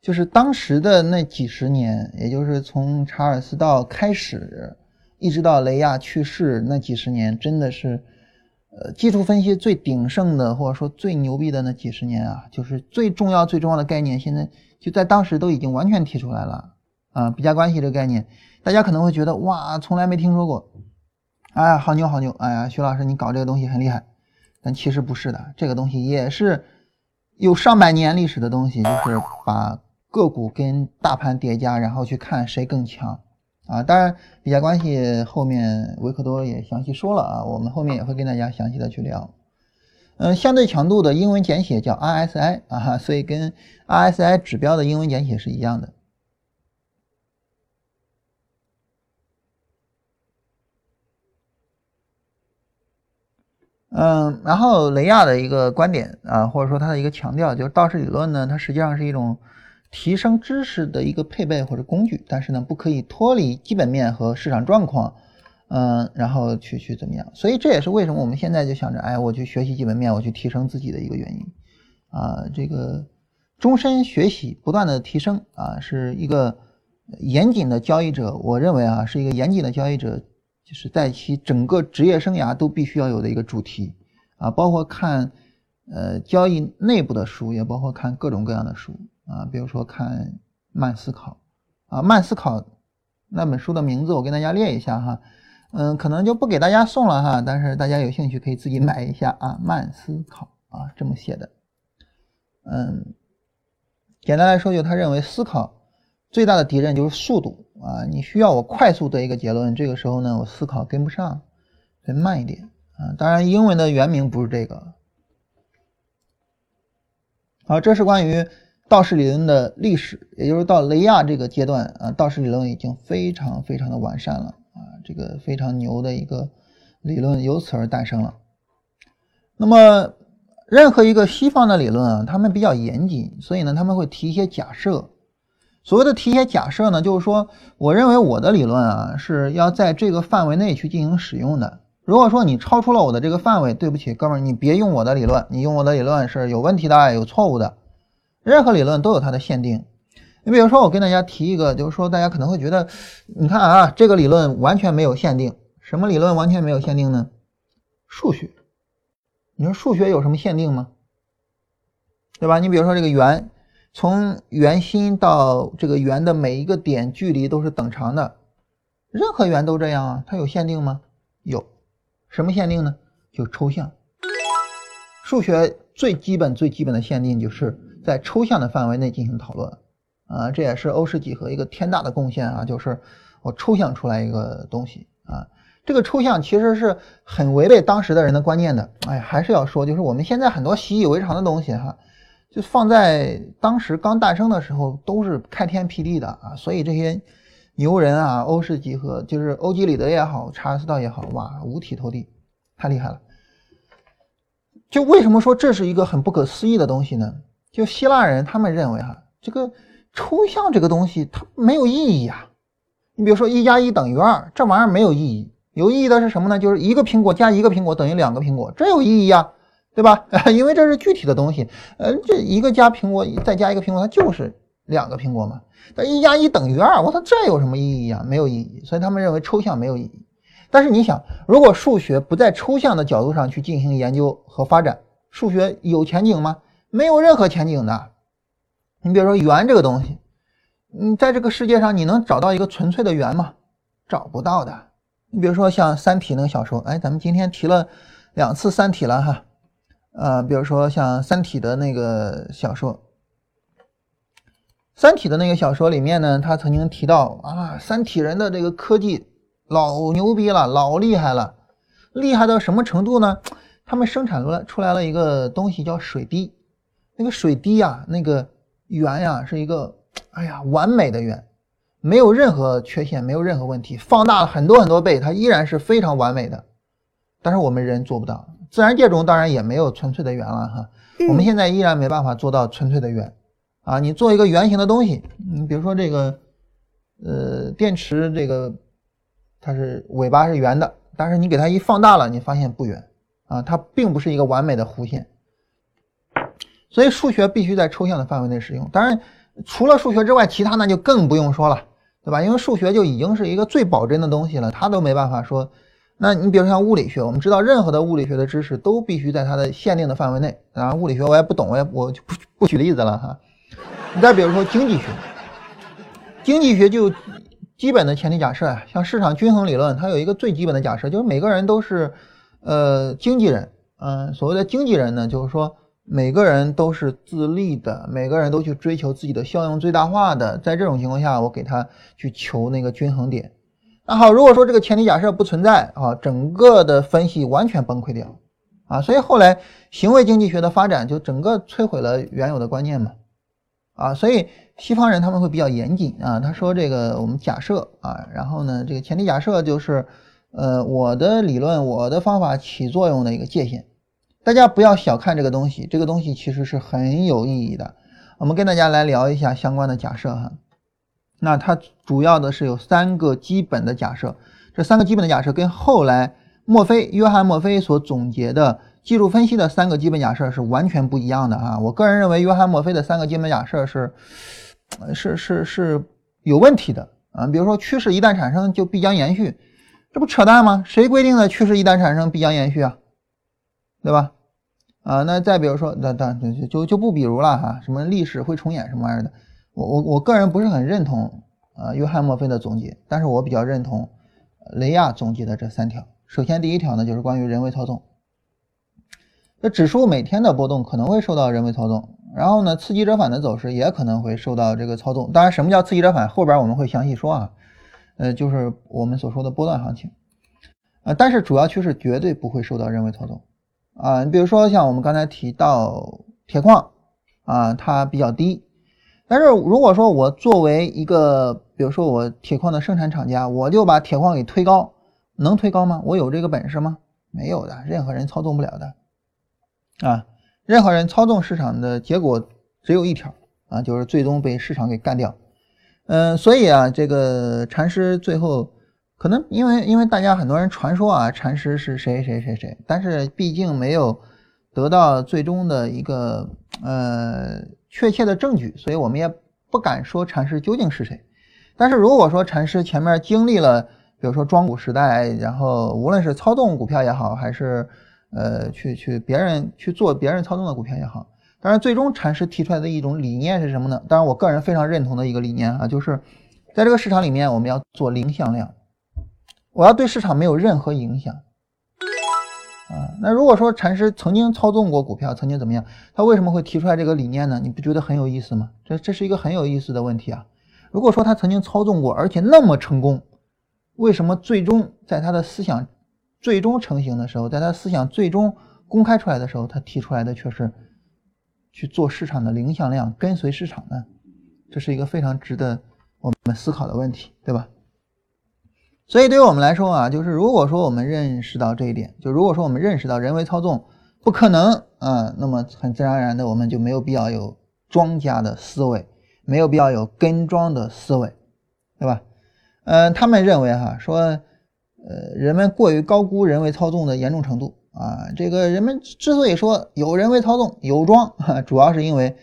就是当时的那几十年，也就是从查尔斯道开始，一直到雷亚去世那几十年，真的是，呃，技术分析最鼎盛的，或者说最牛逼的那几十年啊，就是最重要最重要的概念，现在就在当时都已经完全提出来了啊，比价关系这个概念。大家可能会觉得哇，从来没听说过。哎呀，好牛好牛！哎呀，徐老师你搞这个东西很厉害，但其实不是的，这个东西也是有上百年历史的东西，就是把个股跟大盘叠加，然后去看谁更强啊。当然，比价关系后面维克多也详细说了啊，我们后面也会跟大家详细的去聊。嗯，相对强度的英文简写叫 RSI 啊，所以跟 RSI 指标的英文简写是一样的。嗯，然后雷亚的一个观点啊，或者说他的一个强调，就是道氏理论呢，它实际上是一种提升知识的一个配备或者工具，但是呢，不可以脱离基本面和市场状况，嗯，然后去去怎么样？所以这也是为什么我们现在就想着，哎，我去学习基本面，我去提升自己的一个原因啊。这个终身学习，不断的提升啊，是一个严谨的交易者，我认为啊，是一个严谨的交易者。就是在其整个职业生涯都必须要有的一个主题啊，包括看呃交易内部的书，也包括看各种各样的书啊，比如说看慢思考啊，慢思考那本书的名字我跟大家列一下哈，嗯，可能就不给大家送了哈，但是大家有兴趣可以自己买一下啊，慢思考啊这么写的，嗯，简单来说就他认为思考。最大的敌人就是速度啊！你需要我快速得一个结论，这个时候呢，我思考跟不上，得慢一点啊。当然，英文的原名不是这个。好，这是关于道氏理论的历史，也就是到雷亚这个阶段啊，道氏理论已经非常非常的完善了啊，这个非常牛的一个理论由此而诞生了。那么，任何一个西方的理论啊，他们比较严谨，所以呢，他们会提一些假设。所谓的提一些假设呢，就是说，我认为我的理论啊是要在这个范围内去进行使用的。如果说你超出了我的这个范围，对不起，哥们儿，你别用我的理论，你用我的理论是有问题的，有错误的。任何理论都有它的限定。你比如说，我跟大家提一个，就是说，大家可能会觉得，你看啊，这个理论完全没有限定。什么理论完全没有限定呢？数学。你说数学有什么限定吗？对吧？你比如说这个圆。从圆心到这个圆的每一个点距离都是等长的，任何圆都这样啊？它有限定吗？有，什么限定呢？就抽象。数学最基本最基本的限定就是在抽象的范围内进行讨论啊，这也是欧式几何一个天大的贡献啊，就是我抽象出来一个东西啊，这个抽象其实是很违背当时的人的观念的。哎，还是要说，就是我们现在很多习以为常的东西哈。就放在当时刚诞生的时候，都是开天辟地的啊！所以这些牛人啊，欧式几何，就是欧几里得也好，查尔斯道也好，哇，五体投地，太厉害了！就为什么说这是一个很不可思议的东西呢？就希腊人他们认为哈，这个抽象这个东西它没有意义啊！你比如说一加一等于二，这玩意儿没有意义，有意义的是什么呢？就是一个苹果加一个苹果等于两个苹果，这有意义啊！对吧？因为这是具体的东西，呃，这一个加苹果再加一个苹果，它就是两个苹果嘛。但一加一等于二，我操，这有什么意义啊？没有意义。所以他们认为抽象没有意义。但是你想，如果数学不在抽象的角度上去进行研究和发展，数学有前景吗？没有任何前景的。你比如说圆这个东西，你在这个世界上你能找到一个纯粹的圆吗？找不到的。你比如说像《三体》那个小说，哎，咱们今天提了两次《三体》了哈。呃，比如说像《三体》的那个小说，《三体》的那个小说里面呢，他曾经提到啊，三体人的这个科技老牛逼了，老厉害了，厉害到什么程度呢？他们生产出来出来了一个东西叫水滴，那个水滴呀，那个圆呀，是一个哎呀完美的圆，没有任何缺陷，没有任何问题，放大了很多很多倍，它依然是非常完美的。但是我们人做不到。自然界中当然也没有纯粹的圆了哈，我们现在依然没办法做到纯粹的圆啊。你做一个圆形的东西，你比如说这个，呃，电池这个它是尾巴是圆的，但是你给它一放大了，你发现不圆啊，它并不是一个完美的弧线。所以数学必须在抽象的范围内使用。当然，除了数学之外，其他那就更不用说了，对吧？因为数学就已经是一个最保真的东西了，它都没办法说。那你比如像物理学，我们知道任何的物理学的知识都必须在它的限定的范围内。啊，物理学我也不懂，我也我就不不举例子了哈。你再比如说经济学，经济学就基本的前提假设啊，像市场均衡理论，它有一个最基本的假设，就是每个人都是呃经纪人。嗯，所谓的经纪人呢，就是说每个人都是自立的，每个人都去追求自己的效用最大化的。在这种情况下，我给他去求那个均衡点。那好，如果说这个前提假设不存在啊，整个的分析完全崩溃掉啊，所以后来行为经济学的发展就整个摧毁了原有的观念嘛啊，所以西方人他们会比较严谨啊，他说这个我们假设啊，然后呢这个前提假设就是呃我的理论我的方法起作用的一个界限。大家不要小看这个东西，这个东西其实是很有意义的。我们跟大家来聊一下相关的假设哈。那它主要的是有三个基本的假设，这三个基本的假设跟后来墨菲约翰墨菲所总结的技术分析的三个基本假设是完全不一样的啊。我个人认为约翰墨菲的三个基本假设是是是是有问题的啊。比如说趋势一旦产生就必将延续，这不扯淡吗？谁规定的趋势一旦产生必将延续啊？对吧？啊，那再比如说，那那就就就不比如了哈，什么历史会重演什么玩意儿的，我我我个人不是很认同啊约翰墨菲的总结，但是我比较认同雷亚总结的这三条。首先第一条呢，就是关于人为操纵，这指数每天的波动可能会受到人为操纵，然后呢，刺激折返的走势也可能会受到这个操纵。当然，什么叫刺激折返，后边我们会详细说啊，呃，就是我们所说的波段行情啊，但是主要趋势绝对不会受到人为操纵。啊，你比如说像我们刚才提到铁矿啊，它比较低，但是如果说我作为一个，比如说我铁矿的生产厂家，我就把铁矿给推高，能推高吗？我有这个本事吗？没有的，任何人操纵不了的啊，任何人操纵市场的结果只有一条啊，就是最终被市场给干掉。嗯，所以啊，这个禅师最后。可能因为因为大家很多人传说啊，禅师是谁谁谁谁，但是毕竟没有得到最终的一个呃确切的证据，所以我们也不敢说禅师究竟是谁。但是如果说禅师前面经历了，比如说庄股时代，然后无论是操纵股票也好，还是呃去去别人去做别人操纵的股票也好，当然最终禅师提出来的一种理念是什么呢？当然我个人非常认同的一个理念啊，就是在这个市场里面我们要做零向量。我要对市场没有任何影响，啊，那如果说禅师曾经操纵过股票，曾经怎么样，他为什么会提出来这个理念呢？你不觉得很有意思吗？这这是一个很有意思的问题啊。如果说他曾经操纵过，而且那么成功，为什么最终在他的思想最终成型的时候，在他思想最终公开出来的时候，他提出来的却是去做市场的零向量，跟随市场呢？这是一个非常值得我们思考的问题，对吧？所以，对于我们来说啊，就是如果说我们认识到这一点，就如果说我们认识到人为操纵不可能啊，那么很自然而然的，我们就没有必要有庄家的思维，没有必要有跟庄的思维，对吧？嗯，他们认为哈，说呃，人们过于高估人为操纵的严重程度啊，这个人们之所以说有人为操纵有庄，主要是因为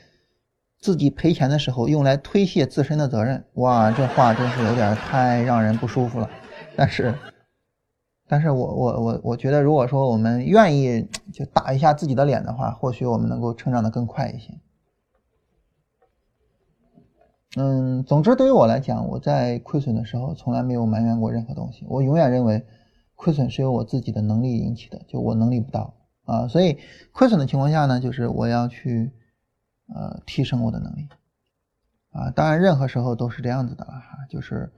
自己赔钱的时候用来推卸自身的责任。哇，这话真是有点太让人不舒服了。但是，但是我我我我觉得，如果说我们愿意就打一下自己的脸的话，或许我们能够成长的更快一些。嗯，总之对于我来讲，我在亏损的时候从来没有埋怨过任何东西。我永远认为亏损是由我自己的能力引起的，就我能力不到啊。所以亏损的情况下呢，就是我要去呃提升我的能力啊。当然，任何时候都是这样子的哈，就是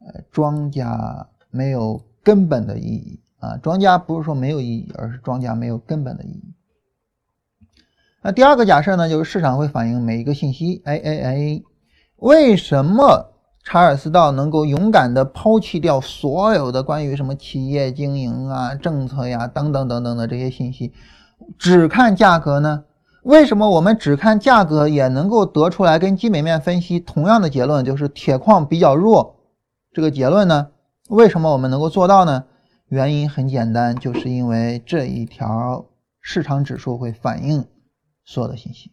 呃庄家。没有根本的意义啊！庄家不是说没有意义，而是庄家没有根本的意义。那第二个假设呢，就是市场会反映每一个信息。哎哎哎，为什么查尔斯道能够勇敢的抛弃掉所有的关于什么企业经营啊、政策呀等等等等的这些信息，只看价格呢？为什么我们只看价格也能够得出来跟基本面分析同样的结论，就是铁矿比较弱这个结论呢？为什么我们能够做到呢？原因很简单，就是因为这一条市场指数会反映所有的信息，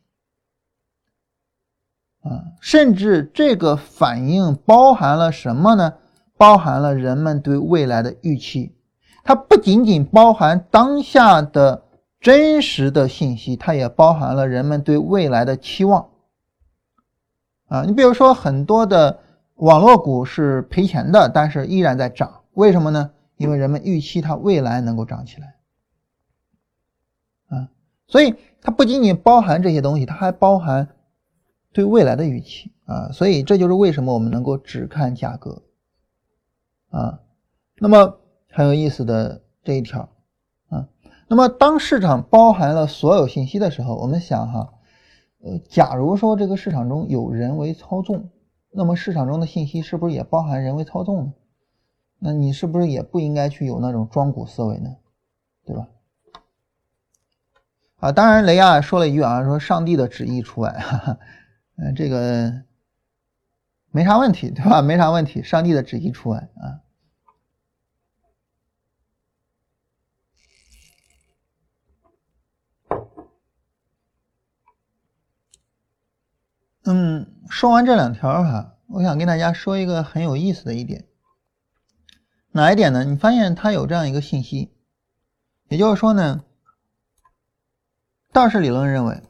啊，甚至这个反应包含了什么呢？包含了人们对未来的预期，它不仅仅包含当下的真实的信息，它也包含了人们对未来的期望，啊，你比如说很多的。网络股是赔钱的，但是依然在涨，为什么呢？因为人们预期它未来能够涨起来，啊，所以它不仅仅包含这些东西，它还包含对未来的预期。啊，所以这就是为什么我们能够只看价格，啊，那么很有意思的这一条。啊，那么当市场包含了所有信息的时候，我们想哈，呃，假如说这个市场中有人为操纵，那么市场中的信息是不是也包含人为操纵呢？那你是不是也不应该去有那种庄股思维呢？对吧？啊，当然雷亚说了一句啊，说上帝的旨意除外，嗯，这个没啥问题，对吧？没啥问题，上帝的旨意除外啊。嗯，说完这两条哈，我想跟大家说一个很有意思的一点。哪一点呢？你发现它有这样一个信息，也就是说呢，道氏理论认为，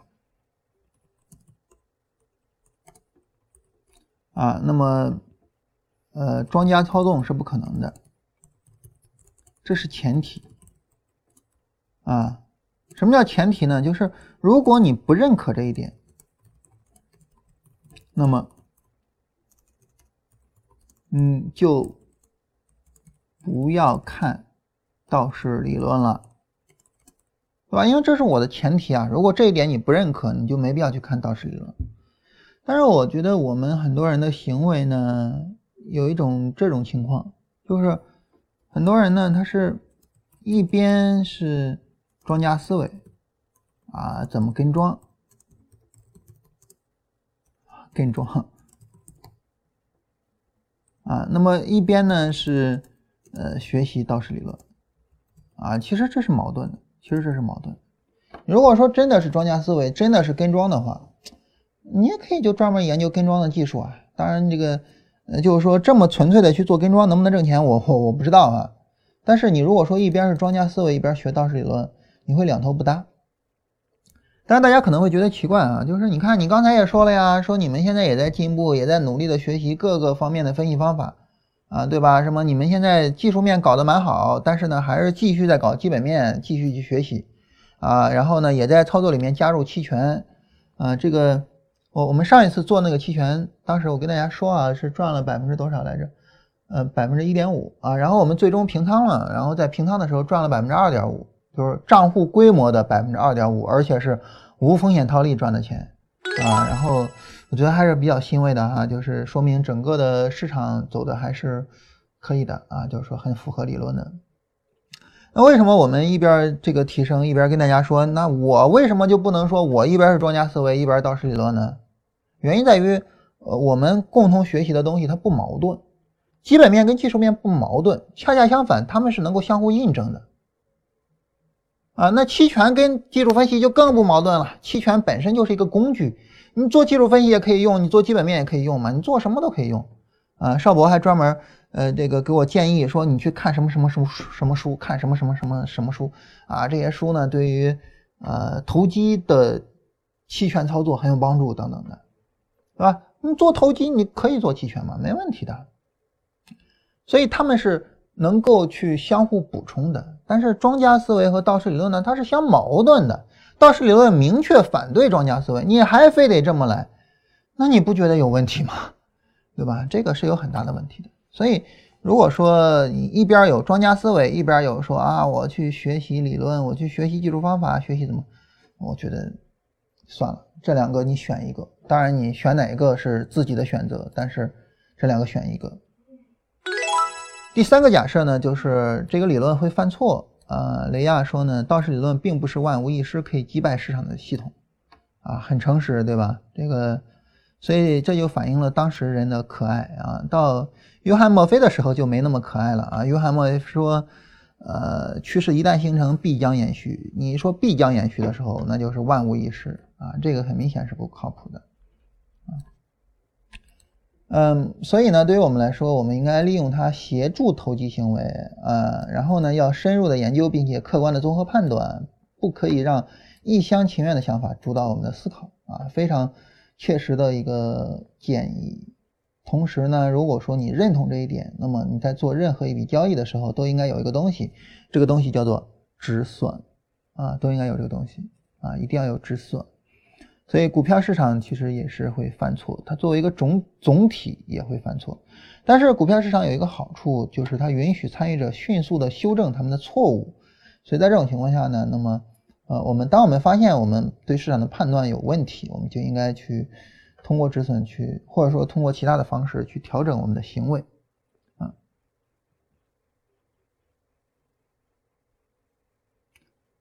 啊，那么，呃，庄家操纵是不可能的，这是前提。啊，什么叫前提呢？就是如果你不认可这一点，那么，嗯，就。不要看道氏理论了，对吧？因为这是我的前提啊。如果这一点你不认可，你就没必要去看道氏理论。但是我觉得我们很多人的行为呢，有一种这种情况，就是很多人呢，他是一边是庄家思维啊，怎么跟庄，跟庄啊，那么一边呢是。呃，学习道氏理论，啊，其实这是矛盾的。其实这是矛盾。如果说真的是庄家思维，真的是跟庄的话，你也可以就专门研究跟庄的技术啊。当然，这个，就是说这么纯粹的去做跟庄，能不能挣钱，我我我不知道啊。但是你如果说一边是庄家思维，一边学道士理论，你会两头不搭。但是大家可能会觉得奇怪啊，就是你看你刚才也说了呀，说你们现在也在进步，也在努力的学习各个方面的分析方法。啊，对吧？什么？你们现在技术面搞得蛮好，但是呢，还是继续在搞基本面，继续去学习，啊，然后呢，也在操作里面加入期权，啊，这个我我们上一次做那个期权，当时我跟大家说啊，是赚了百分之多少来着？呃，百分之一点五啊，然后我们最终平仓了，然后在平仓的时候赚了百分之二点五，就是账户规模的百分之二点五，而且是无风险套利赚的钱，啊，然后。我觉得还是比较欣慰的哈，就是说明整个的市场走的还是可以的啊，就是说很符合理论的。那为什么我们一边这个提升，一边跟大家说，那我为什么就不能说我一边是庄家思维，一边道氏理论呢？原因在于，呃，我们共同学习的东西它不矛盾，基本面跟技术面不矛盾，恰恰相反，他们是能够相互印证的。啊，那期权跟技术分析就更不矛盾了，期权本身就是一个工具。你做技术分析也可以用，你做基本面也可以用嘛，你做什么都可以用，啊，邵博还专门呃这个给我建议说，你去看什么什么书什么书，看什么什么什么什么书啊，这些书呢对于呃投机的期权操作很有帮助等等的，对吧？你做投机你可以做期权嘛，没问题的，所以他们是能够去相互补充的，但是庄家思维和道氏理论呢，它是相矛盾的。道氏理论明确反对庄家思维，你还非得这么来，那你不觉得有问题吗？对吧？这个是有很大的问题的。所以，如果说你一边有庄家思维，一边有说啊，我去学习理论，我去学习技术方法，学习怎么，我觉得算了，这两个你选一个。当然，你选哪一个是自己的选择，但是这两个选一个。第三个假设呢，就是这个理论会犯错。呃，雷亚说呢，道氏理论并不是万无一失可以击败市场的系统，啊，很诚实，对吧？这个，所以这就反映了当时人的可爱啊。到约翰墨菲的时候就没那么可爱了啊。约翰墨菲说，呃，趋势一旦形成，必将延续。你说必将延续的时候，那就是万无一失啊，这个很明显是不靠谱的。嗯，所以呢，对于我们来说，我们应该利用它协助投机行为，呃，然后呢，要深入的研究，并且客观的综合判断，不可以让一厢情愿的想法主导我们的思考啊，非常切实的一个建议。同时呢，如果说你认同这一点，那么你在做任何一笔交易的时候，都应该有一个东西，这个东西叫做止损啊，都应该有这个东西啊，一定要有止损。所以股票市场其实也是会犯错，它作为一个总总体也会犯错。但是股票市场有一个好处，就是它允许参与者迅速的修正他们的错误。所以在这种情况下呢，那么呃，我们当我们发现我们对市场的判断有问题，我们就应该去通过止损去，或者说通过其他的方式去调整我们的行为啊。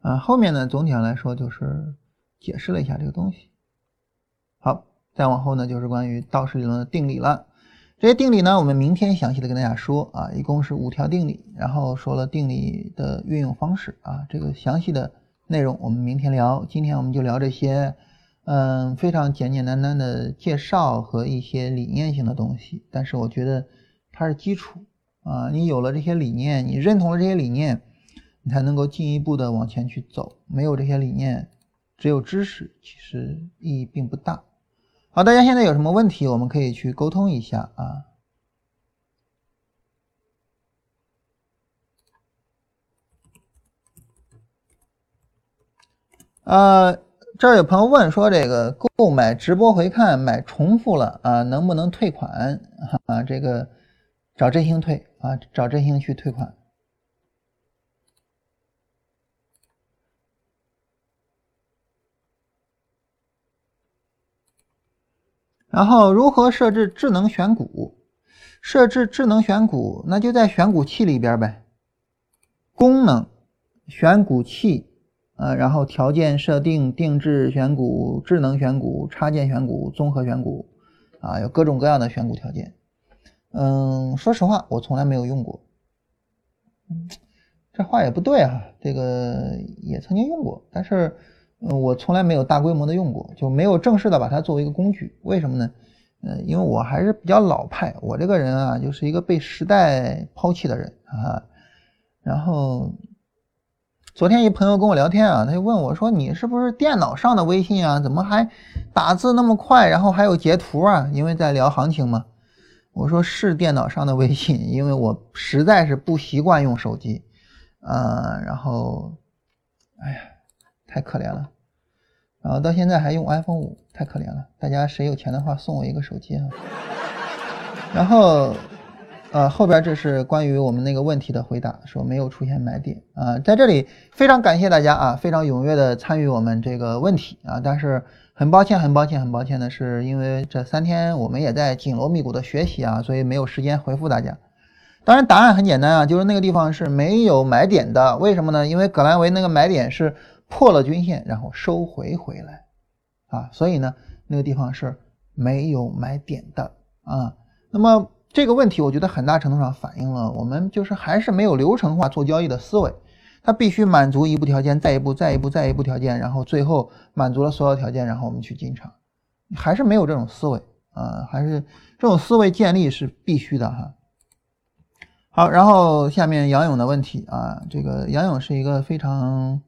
啊，后面呢，总体上来说就是解释了一下这个东西。再往后呢，就是关于道氏理论的定理了。这些定理呢，我们明天详细的跟大家说啊，一共是五条定理，然后说了定理的运用方式啊，这个详细的内容我们明天聊。今天我们就聊这些，嗯，非常简简单单的介绍和一些理念性的东西。但是我觉得它是基础啊，你有了这些理念，你认同了这些理念，你才能够进一步的往前去走。没有这些理念，只有知识，其实意义并不大。好，大家现在有什么问题，我们可以去沟通一下啊。呃，这儿有朋友问说，这个购买直播回看买重复了啊，能不能退款啊？这个找振兴退啊，找振兴去退款。然后如何设置智能选股？设置智能选股，那就在选股器里边呗。功能选股器，呃，然后条件设定、定制选股、智能选股、插件选股、综合选股，啊，有各种各样的选股条件。嗯，说实话，我从来没有用过。这话也不对哈，这个也曾经用过，但是。嗯，我从来没有大规模的用过，就没有正式的把它作为一个工具。为什么呢？呃，因为我还是比较老派，我这个人啊，就是一个被时代抛弃的人啊。然后，昨天一朋友跟我聊天啊，他就问我说：“你是不是电脑上的微信啊？怎么还打字那么快？然后还有截图啊？”因为在聊行情嘛。我说是电脑上的微信，因为我实在是不习惯用手机，呃，然后，哎呀。太可怜了，然后到现在还用 iPhone 五，太可怜了。大家谁有钱的话，送我一个手机啊。然后，呃，后边这是关于我们那个问题的回答，说没有出现买点啊。在这里非常感谢大家啊，非常踊跃的参与我们这个问题啊。但是很抱歉，很抱歉，很抱歉的是，因为这三天我们也在紧锣密鼓的学习啊，所以没有时间回复大家。当然答案很简单啊，就是那个地方是没有买点的。为什么呢？因为葛兰维那个买点是。破了均线，然后收回回来，啊，所以呢，那个地方是没有买点的啊。那么这个问题，我觉得很大程度上反映了我们就是还是没有流程化做交易的思维。它必须满足一步条件，再一步，再一步，再一步条件，然后最后满足了所有条件，然后我们去进场，还是没有这种思维啊，还是这种思维建立是必须的哈。好，然后下面杨勇的问题啊，这个杨勇是一个非常。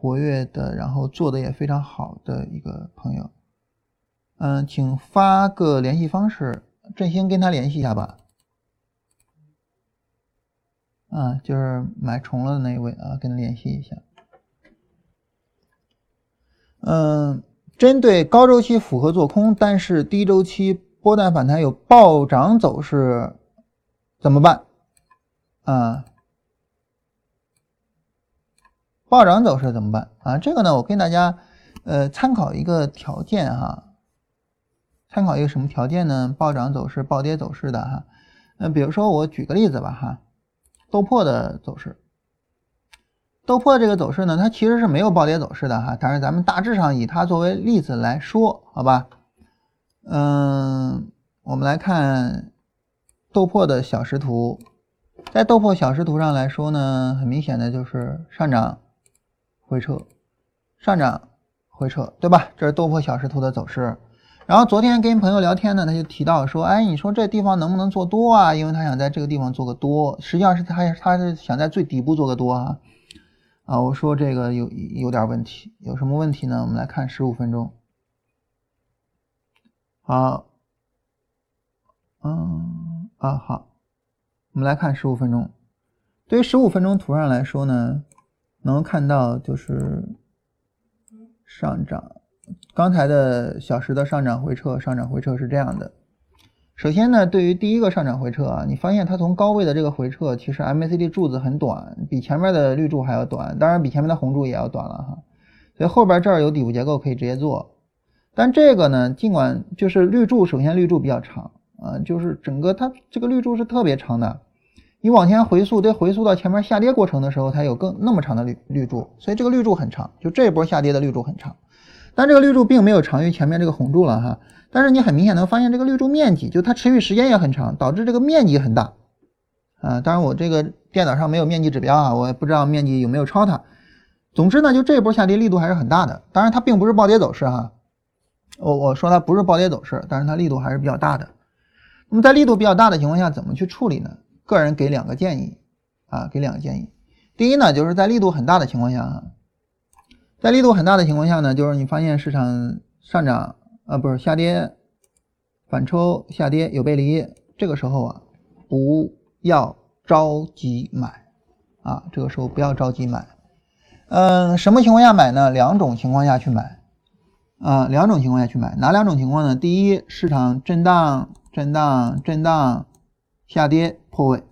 活跃的，然后做的也非常好的一个朋友，嗯，请发个联系方式，振兴跟他联系一下吧。啊，就是买重了的那一位啊，跟他联系一下。嗯，针对高周期符合做空，但是低周期波段反弹有暴涨走势，怎么办？啊？暴涨走势怎么办啊？这个呢，我跟大家呃参考一个条件哈，参考一个什么条件呢？暴涨走势、暴跌走势的哈。嗯，比如说我举个例子吧哈，豆粕的走势，豆粕这个走势呢，它其实是没有暴跌走势的哈，但是咱们大致上以它作为例子来说，好吧？嗯，我们来看豆粕的小时图，在豆粕小时图上来说呢，很明显的就是上涨。回撤，上涨，回撤，对吧？这是豆粕小时图的走势。然后昨天跟朋友聊天呢，他就提到说，哎，你说这地方能不能做多啊？因为他想在这个地方做个多，实际上是他他是想在最底部做个多啊。啊，我说这个有有点问题，有什么问题呢？我们来看十五分钟。好，嗯啊好，我们来看十五分钟。对于十五分钟图上来说呢，能看到就是上涨，刚才的小时的上涨回撤，上涨回撤是这样的。首先呢，对于第一个上涨回撤啊，你发现它从高位的这个回撤，其实 MACD 柱子很短，比前面的绿柱还要短，当然比前面的红柱也要短了哈。所以后边这儿有底部结构可以直接做，但这个呢，尽管就是绿柱，首先绿柱比较长啊，就是整个它这个绿柱是特别长的，你往前回溯得回溯到前面下跌过程的时候，它有更那么长的绿绿柱，所以这个绿柱很长，就这一波下跌的绿柱很长，但这个绿柱并没有长于前面这个红柱了哈。但是你很明显能发现，这个绿柱面积就它持续时间也很长，导致这个面积很大，啊，当然我这个电脑上没有面积指标啊，我也不知道面积有没有超它。总之呢，就这一波下跌力度还是很大的。当然它并不是暴跌走势哈，我我说它不是暴跌走势，但是它力度还是比较大的。那么在力度比较大的情况下，怎么去处理呢？个人给两个建议啊，给两个建议。第一呢，就是在力度很大的情况下啊，在力度很大的情况下呢，就是你发现市场上涨。啊，不是下跌，反抽下跌有背离，这个时候啊，不要着急买啊，这个时候不要着急买。嗯，什么情况下买呢？两种情况下去买啊，两种情况下去买，哪两种情况呢？第一，市场震荡、震荡、震荡下跌破位，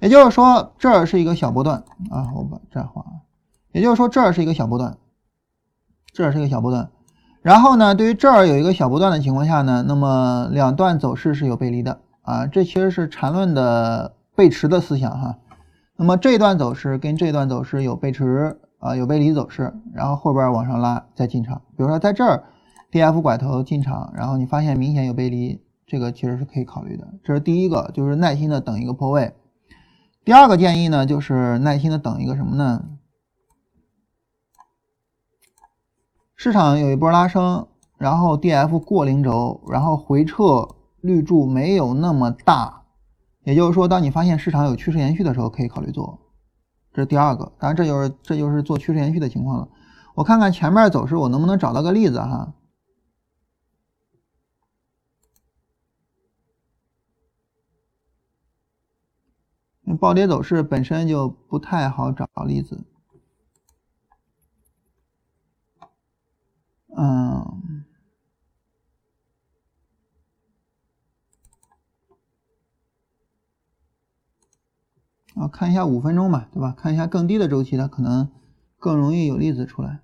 也就是说这儿是一个小波段啊，我把这儿画，也就是说这儿是一个小波段，这儿是一个小波段。然后呢，对于这儿有一个小波段的情况下呢，那么两段走势是有背离的啊，这其实是缠论的背驰的思想哈。那么这段走势跟这段走势有背驰啊，有背离走势，然后后边往上拉再进场。比如说在这儿 D F 拐头进场，然后你发现明显有背离，这个其实是可以考虑的。这是第一个，就是耐心的等一个破位。第二个建议呢，就是耐心的等一个什么呢？市场有一波拉升，然后 D F 过零轴，然后回撤绿柱没有那么大，也就是说，当你发现市场有趋势延续的时候，可以考虑做。这是第二个，当然这就是这就是做趋势延续的情况了。我看看前面走势，我能不能找到个例子哈？暴跌走势本身就不太好找例子。嗯，啊，看一下五分钟吧，对吧？看一下更低的周期它，可能更容易有例子出来。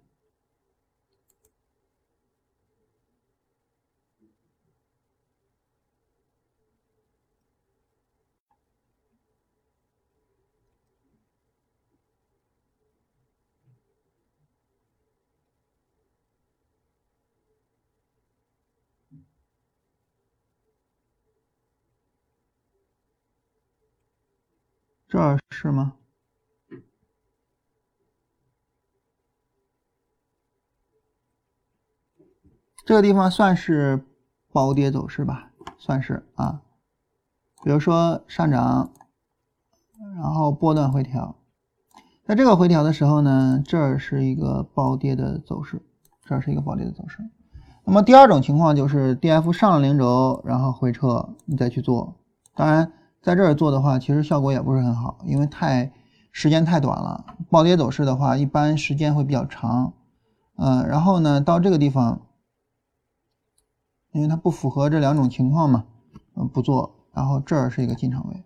这儿是吗？这个地方算是暴跌走势吧，算是啊。比如说上涨，然后波段回调，在这个回调的时候呢，这是一个暴跌的走势，这是一个暴跌的走势。那么第二种情况就是 D F 上了零轴，然后回撤，你再去做，当然。在这儿做的话，其实效果也不是很好，因为太时间太短了。暴跌走势的话，一般时间会比较长。嗯，然后呢，到这个地方，因为它不符合这两种情况嘛，嗯，不做。然后这儿是一个进场位。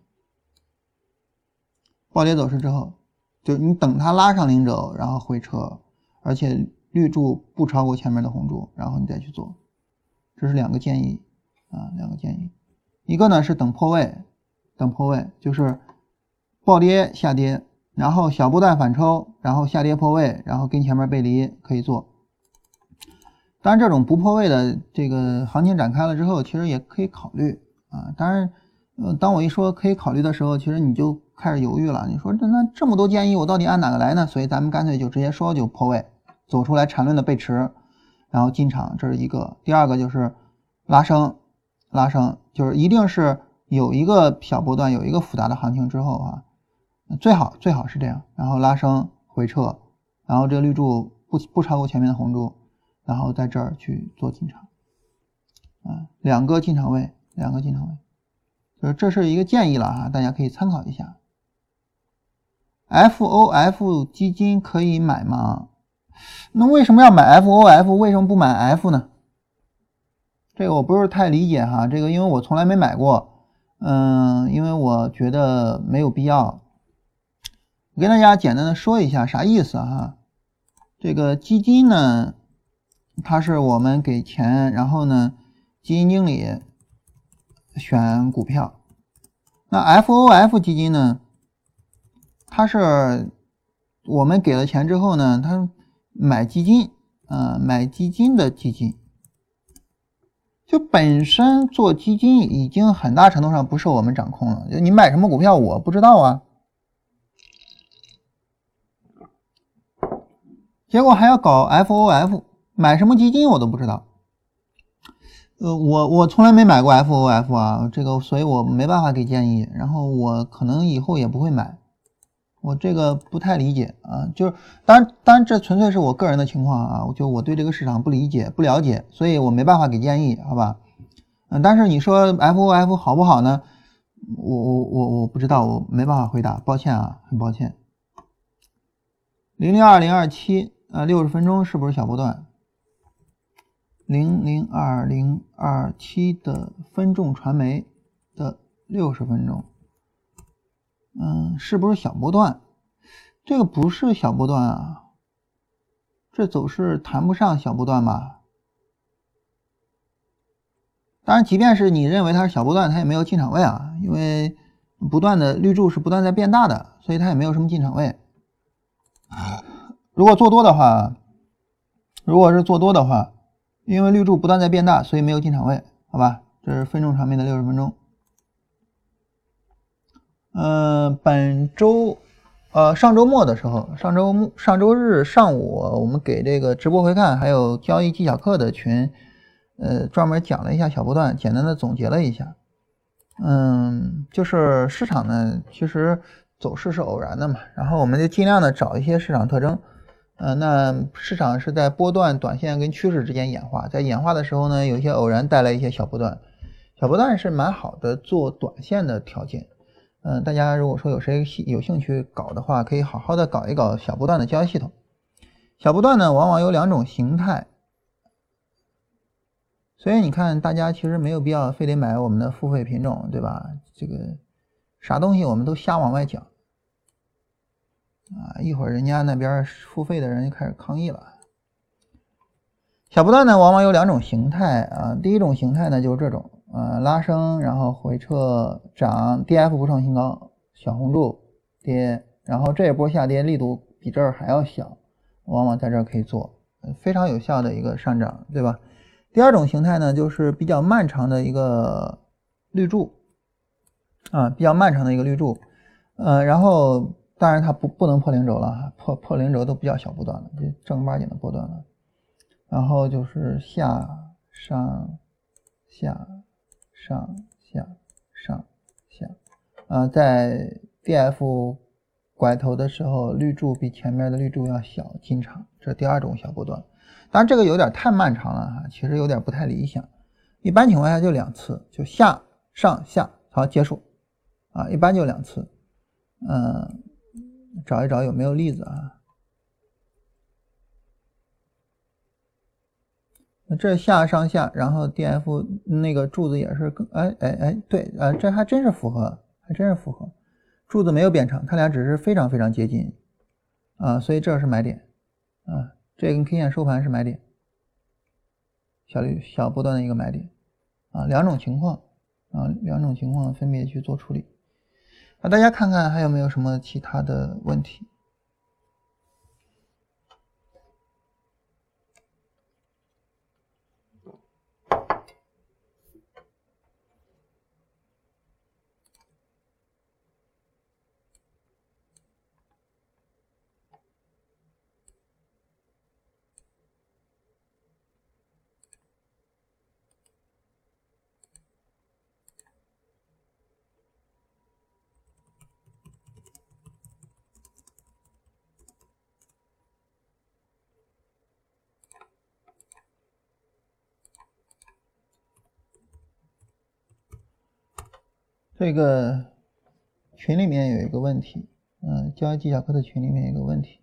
暴跌走势之后，就你等它拉上零轴，然后回撤，而且绿柱不超过前面的红柱，然后你再去做。这是两个建议啊，两个建议。一个呢是等破位。等破位就是暴跌下跌，然后小波段反抽，然后下跌破位，然后跟前面背离可以做。当然，这种不破位的这个行情展开了之后，其实也可以考虑啊。当然，呃，当我一说可以考虑的时候，其实你就开始犹豫了。你说这那这么多建议，我到底按哪个来呢？所以咱们干脆就直接说就破位，走出来缠论的背驰，然后进场，这是一个。第二个就是拉升，拉升就是一定是。有一个小波段，有一个复杂的行情之后啊，最好最好是这样，然后拉升回撤，然后这个绿柱不不超过前面的红柱，然后在这儿去做进场，啊，两个进场位，两个进场位。就是这是一个建议了哈，大家可以参考一下。FOF 基金可以买吗？那为什么要买 FOF？为什么不买 F 呢？这个我不是太理解哈，这个因为我从来没买过，嗯，因为我觉得没有必要。我跟大家简单的说一下啥意思哈，这个基金呢，它是我们给钱，然后呢，基金经理选股票。那 FOF 基金呢，它是我们给了钱之后呢，它买基金，呃，买基金的基金。就本身做基金已经很大程度上不受我们掌控了，就你买什么股票我不知道啊，结果还要搞 FOF，买什么基金我都不知道。呃，我我从来没买过 FOF 啊，这个所以我没办法给建议，然后我可能以后也不会买。我这个不太理解啊，就是当然，当然这纯粹是我个人的情况啊，就我对这个市场不理解、不了解，所以我没办法给建议，好吧？嗯，但是你说 FOF 好不好呢？我我我我不知道，我没办法回答，抱歉啊，很抱歉。零零二零二七啊，六十分钟是不是小波段？零零二零二七的分众传媒的六十分钟。嗯，是不是小波段？这个不是小波段啊，这走势谈不上小波段吧？当然，即便是你认为它是小波段，它也没有进场位啊，因为不断的绿柱是不断在变大的，所以它也没有什么进场位。如果做多的话，如果是做多的话，因为绿柱不断在变大，所以没有进场位，好吧？这是分众传媒的六十分钟。嗯，本周，呃，上周末的时候，上周末、上周日上午，我们给这个直播回看还有交易技巧课的群，呃，专门讲了一下小波段，简单的总结了一下。嗯，就是市场呢，其实走势是偶然的嘛，然后我们就尽量的找一些市场特征。呃，那市场是在波段、短线跟趋势之间演化，在演化的时候呢，有一些偶然带来一些小波段，小波段是蛮好的做短线的条件。嗯，大家如果说有谁有兴趣搞的话，可以好好的搞一搞小波段的交易系统。小波段呢，往往有两种形态，所以你看，大家其实没有必要非得买我们的付费品种，对吧？这个啥东西我们都瞎往外讲啊！一会儿人家那边付费的人就开始抗议了。小波段呢，往往有两种形态啊，第一种形态呢就是这种。呃，拉升，然后回撤涨，D F 不创新高，小红柱跌，然后这一波下跌力度比这儿还要小，往往在这儿可以做，非常有效的一个上涨，对吧？第二种形态呢，就是比较漫长的一个绿柱，啊，比较漫长的一个绿柱，呃，然后当然它不不能破零轴了，破破零轴都比较小波段了，就正儿八经的波段了，然后就是下上下。上下上下，啊，在 D F 拐头的时候，绿柱比前面的绿柱要小，进场，这第二种小波段。当然这个有点太漫长了哈，其实有点不太理想。一般情况下就两次，就下上下，好结束，啊，一般就两次。嗯，找一找有没有例子啊？这下上下，然后 D F 那个柱子也是更哎哎哎，对，呃，这还真是符合，还真是符合，柱子没有变长，它俩只是非常非常接近啊，所以这是买点啊，这根 K 线收盘是买点，小绿小波段的一个买点啊，两种情况啊，两种情况分别去做处理，啊，大家看看还有没有什么其他的问题？这个群里面有一个问题，嗯，交易技巧课的群里面有一个问题，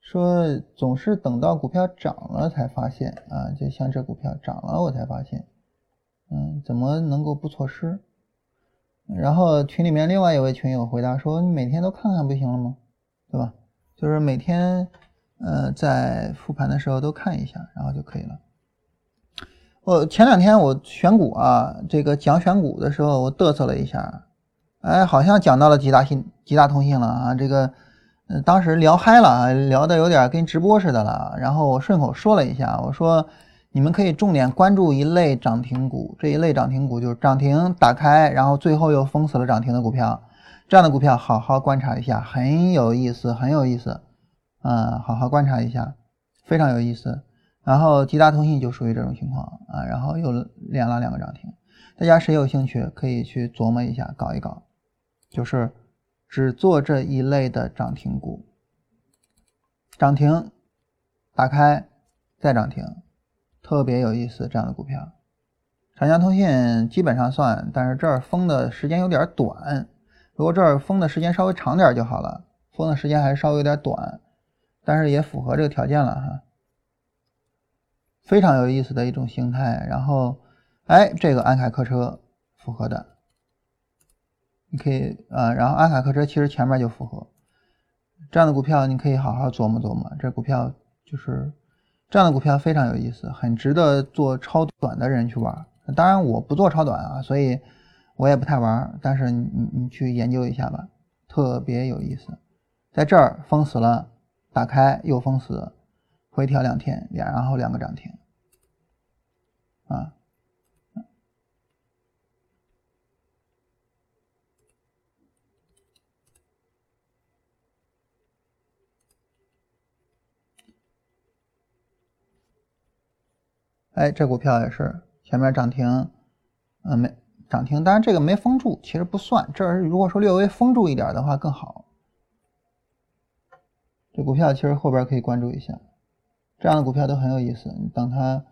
说总是等到股票涨了才发现啊，就像这股票涨了我才发现，嗯，怎么能够不错失？然后群里面另外一位群友回答说：“你每天都看看不行了吗？对吧？就是每天，呃，在复盘的时候都看一下，然后就可以了。”我前两天我选股啊，这个讲选股的时候我嘚瑟了一下，哎，好像讲到了吉大信、吉大通信了啊，这个，呃，当时聊嗨了，聊的有点跟直播似的了。然后我顺口说了一下，我说。你们可以重点关注一类涨停股，这一类涨停股就是涨停打开，然后最后又封死了涨停的股票，这样的股票好好观察一下，很有意思，很有意思，啊，好好观察一下，非常有意思。然后吉大通信就属于这种情况啊，然后又连了两个涨停，大家谁有兴趣可以去琢磨一下，搞一搞，就是只做这一类的涨停股，涨停打开再涨停。特别有意思，这样的股票，长江通信基本上算，但是这儿封的时间有点短。如果这儿封的时间稍微长点就好了，封的时间还稍微有点短，但是也符合这个条件了哈。非常有意思的一种形态。然后，哎，这个安凯客车符合的，你可以呃，然后安凯客车其实前面就符合这样的股票，你可以好好琢磨琢磨。这股票就是。这样的股票非常有意思，很值得做超短的人去玩。当然我不做超短啊，所以我也不太玩。但是你你去研究一下吧，特别有意思。在这儿封死了，打开又封死，回调两天，两然后两个涨停，啊。哎，这股票也是前面涨停，嗯，没涨停，当然这个没封住，其实不算。这如果说略微封住一点的话更好。这股票其实后边可以关注一下，这样的股票都很有意思。等它，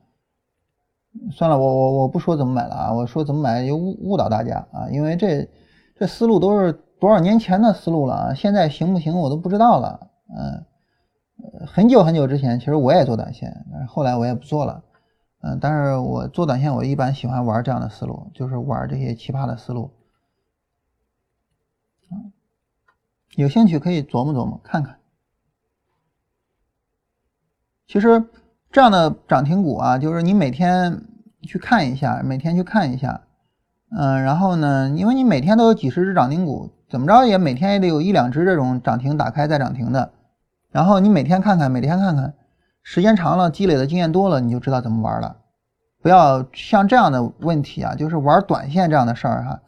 算了，我我我不说怎么买了啊，我说怎么买又误误导大家啊，因为这这思路都是多少年前的思路了啊，现在行不行我都不知道了。嗯，很久很久之前，其实我也做短线，但是后来我也不做了。嗯，但是我做短线，我一般喜欢玩这样的思路，就是玩这些奇葩的思路。有兴趣可以琢磨琢磨看看。其实这样的涨停股啊，就是你每天去看一下，每天去看一下，嗯，然后呢，因为你每天都有几十只涨停股，怎么着也每天也得有一两只这种涨停打开再涨停的，然后你每天看看，每天看看。时间长了，积累的经验多了，你就知道怎么玩了。不要像这样的问题啊，就是玩短线这样的事儿哈，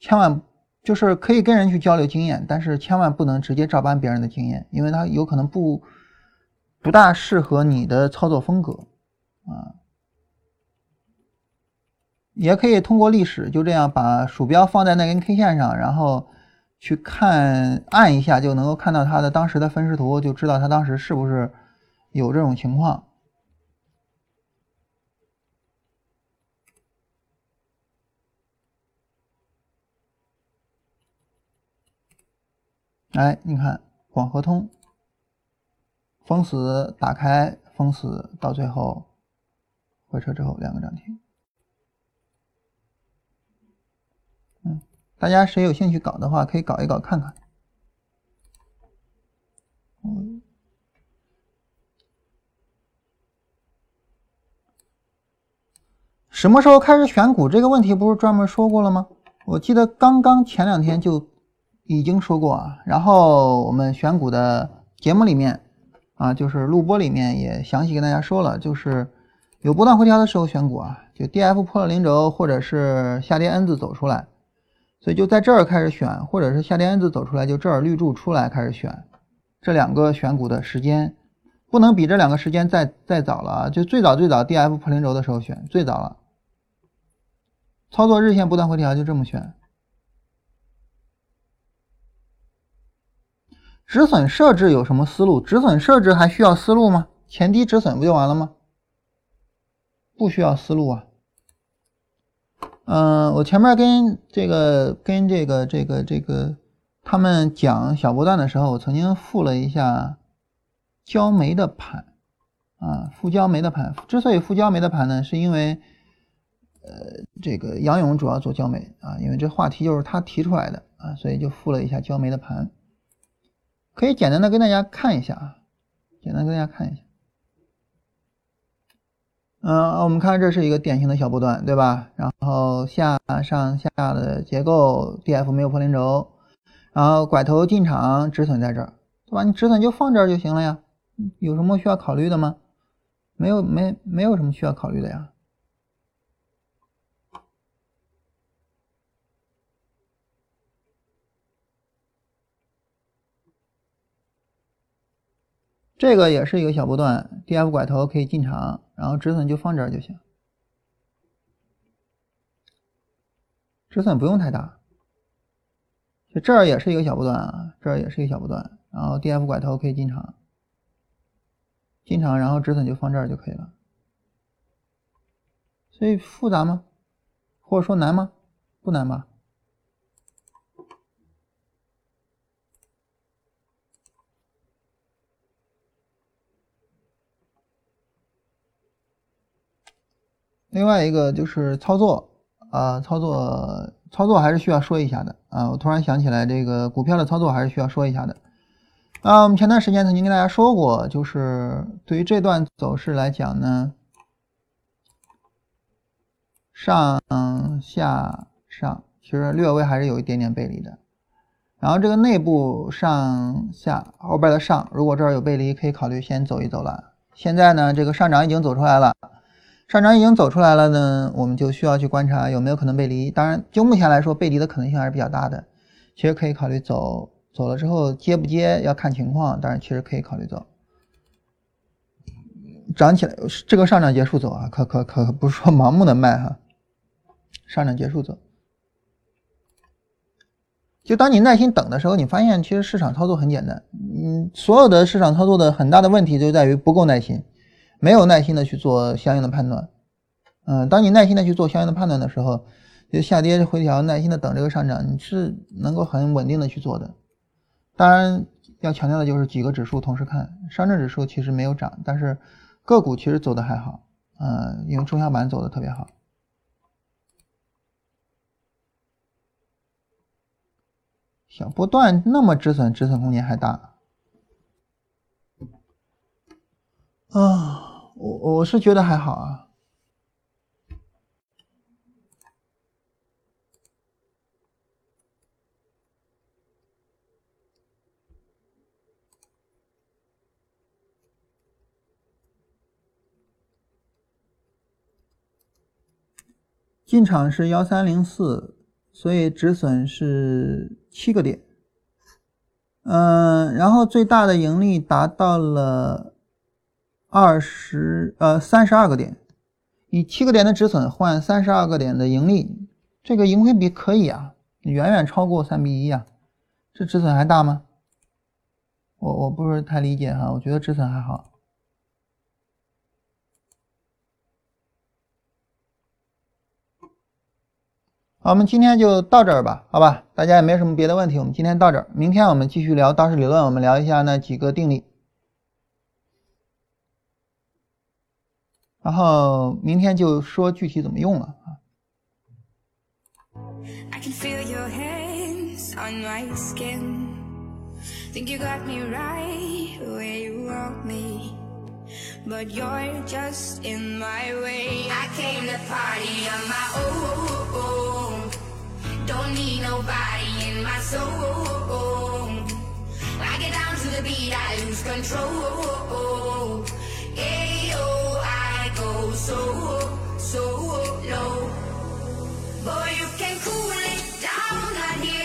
千万就是可以跟人去交流经验，但是千万不能直接照搬别人的经验，因为他有可能不不大适合你的操作风格啊。也可以通过历史，就这样把鼠标放在那根 K 线上，然后去看按一下就能够看到它的当时的分时图，就知道它当时是不是。有这种情况，哎，你看广和通封死打开封死，到最后回撤之后两个涨停。嗯，大家谁有兴趣搞的话，可以搞一搞看看。嗯。什么时候开始选股这个问题不是专门说过了吗？我记得刚刚前两天就已经说过啊。然后我们选股的节目里面啊，就是录播里面也详细跟大家说了，就是有波段回调的时候选股啊，就 D F 破了零轴或者是下跌 N 字走出来，所以就在这儿开始选，或者是下跌 N 字走出来就这儿绿柱出来开始选，这两个选股的时间不能比这两个时间再再早了，就最早最早 D F 破零轴的时候选最早了。操作日线不断回调，就这么选。止损设置有什么思路？止损设置还需要思路吗？前低止损不就完了吗？不需要思路啊。嗯，我前面跟这个跟这个这个这个他们讲小波段的时候，我曾经复了一下焦煤的盘啊，复焦煤的盘。之所以复焦煤的盘呢，是因为呃，这个杨勇主要做焦煤啊，因为这话题就是他提出来的啊，所以就复了一下焦煤的盘。可以简单的跟大家看一下啊，简单跟大家看一下。嗯，我们看这是一个典型的小波段，对吧？然后下上下的结构，D F 没有破零轴，然后拐头进场止损在这儿，对吧？你止损就放这儿就行了呀，有什么需要考虑的吗？没有，没没有什么需要考虑的呀。这个也是一个小波段，D F 拐头可以进场，然后止损就放这儿就行，止损不用太大。就这儿也是一个小波段啊，这儿也是一个小波段，然后 D F 拐头可以进场，进场然后止损就放这儿就可以了。所以复杂吗？或者说难吗？不难吧？另外一个就是操作啊，操作操作还是需要说一下的啊。我突然想起来，这个股票的操作还是需要说一下的啊。我们前段时间曾经跟大家说过，就是对于这段走势来讲呢，上下上其实略微还是有一点点背离的。然后这个内部上下后边的上，如果这儿有背离，可以考虑先走一走了。现在呢，这个上涨已经走出来了。上涨已经走出来了呢，我们就需要去观察有没有可能背离。当然，就目前来说，背离的可能性还是比较大的。其实可以考虑走，走了之后接不接要看情况。但是，其实可以考虑走。涨起来，这个上涨结束走啊，可可可不是说盲目的卖哈。上涨结束走，就当你耐心等的时候，你发现其实市场操作很简单。嗯，所有的市场操作的很大的问题就在于不够耐心。没有耐心的去做相应的判断，嗯，当你耐心的去做相应的判断的时候，就下跌回调，耐心的等这个上涨，你是能够很稳定的去做的。当然要强调的就是几个指数同时看，上证指数其实没有涨，但是个股其实走的还好，嗯，因为中小板走的特别好。小波段那么止损，止损空间还大。啊，我我是觉得还好啊。进场是幺三零四，所以止损是七个点。嗯，然后最大的盈利达到了。二十呃三十二个点，以七个点的止损换三十二个点的盈利，这个盈亏比可以啊，远远超过三比一啊，这止损还大吗？我我不是太理解哈，我觉得止损还好。好，我们今天就到这儿吧，好吧，大家也没什么别的问题，我们今天到这儿，明天我们继续聊道氏理论，我们聊一下那几个定理。然后明天就说具体怎么用了啊。But you're just in my way. I came to party on my own. Don't need nobody in my soul. I get down to the beat, I lose control. so low, so low. Boy, you can cool it down, honey.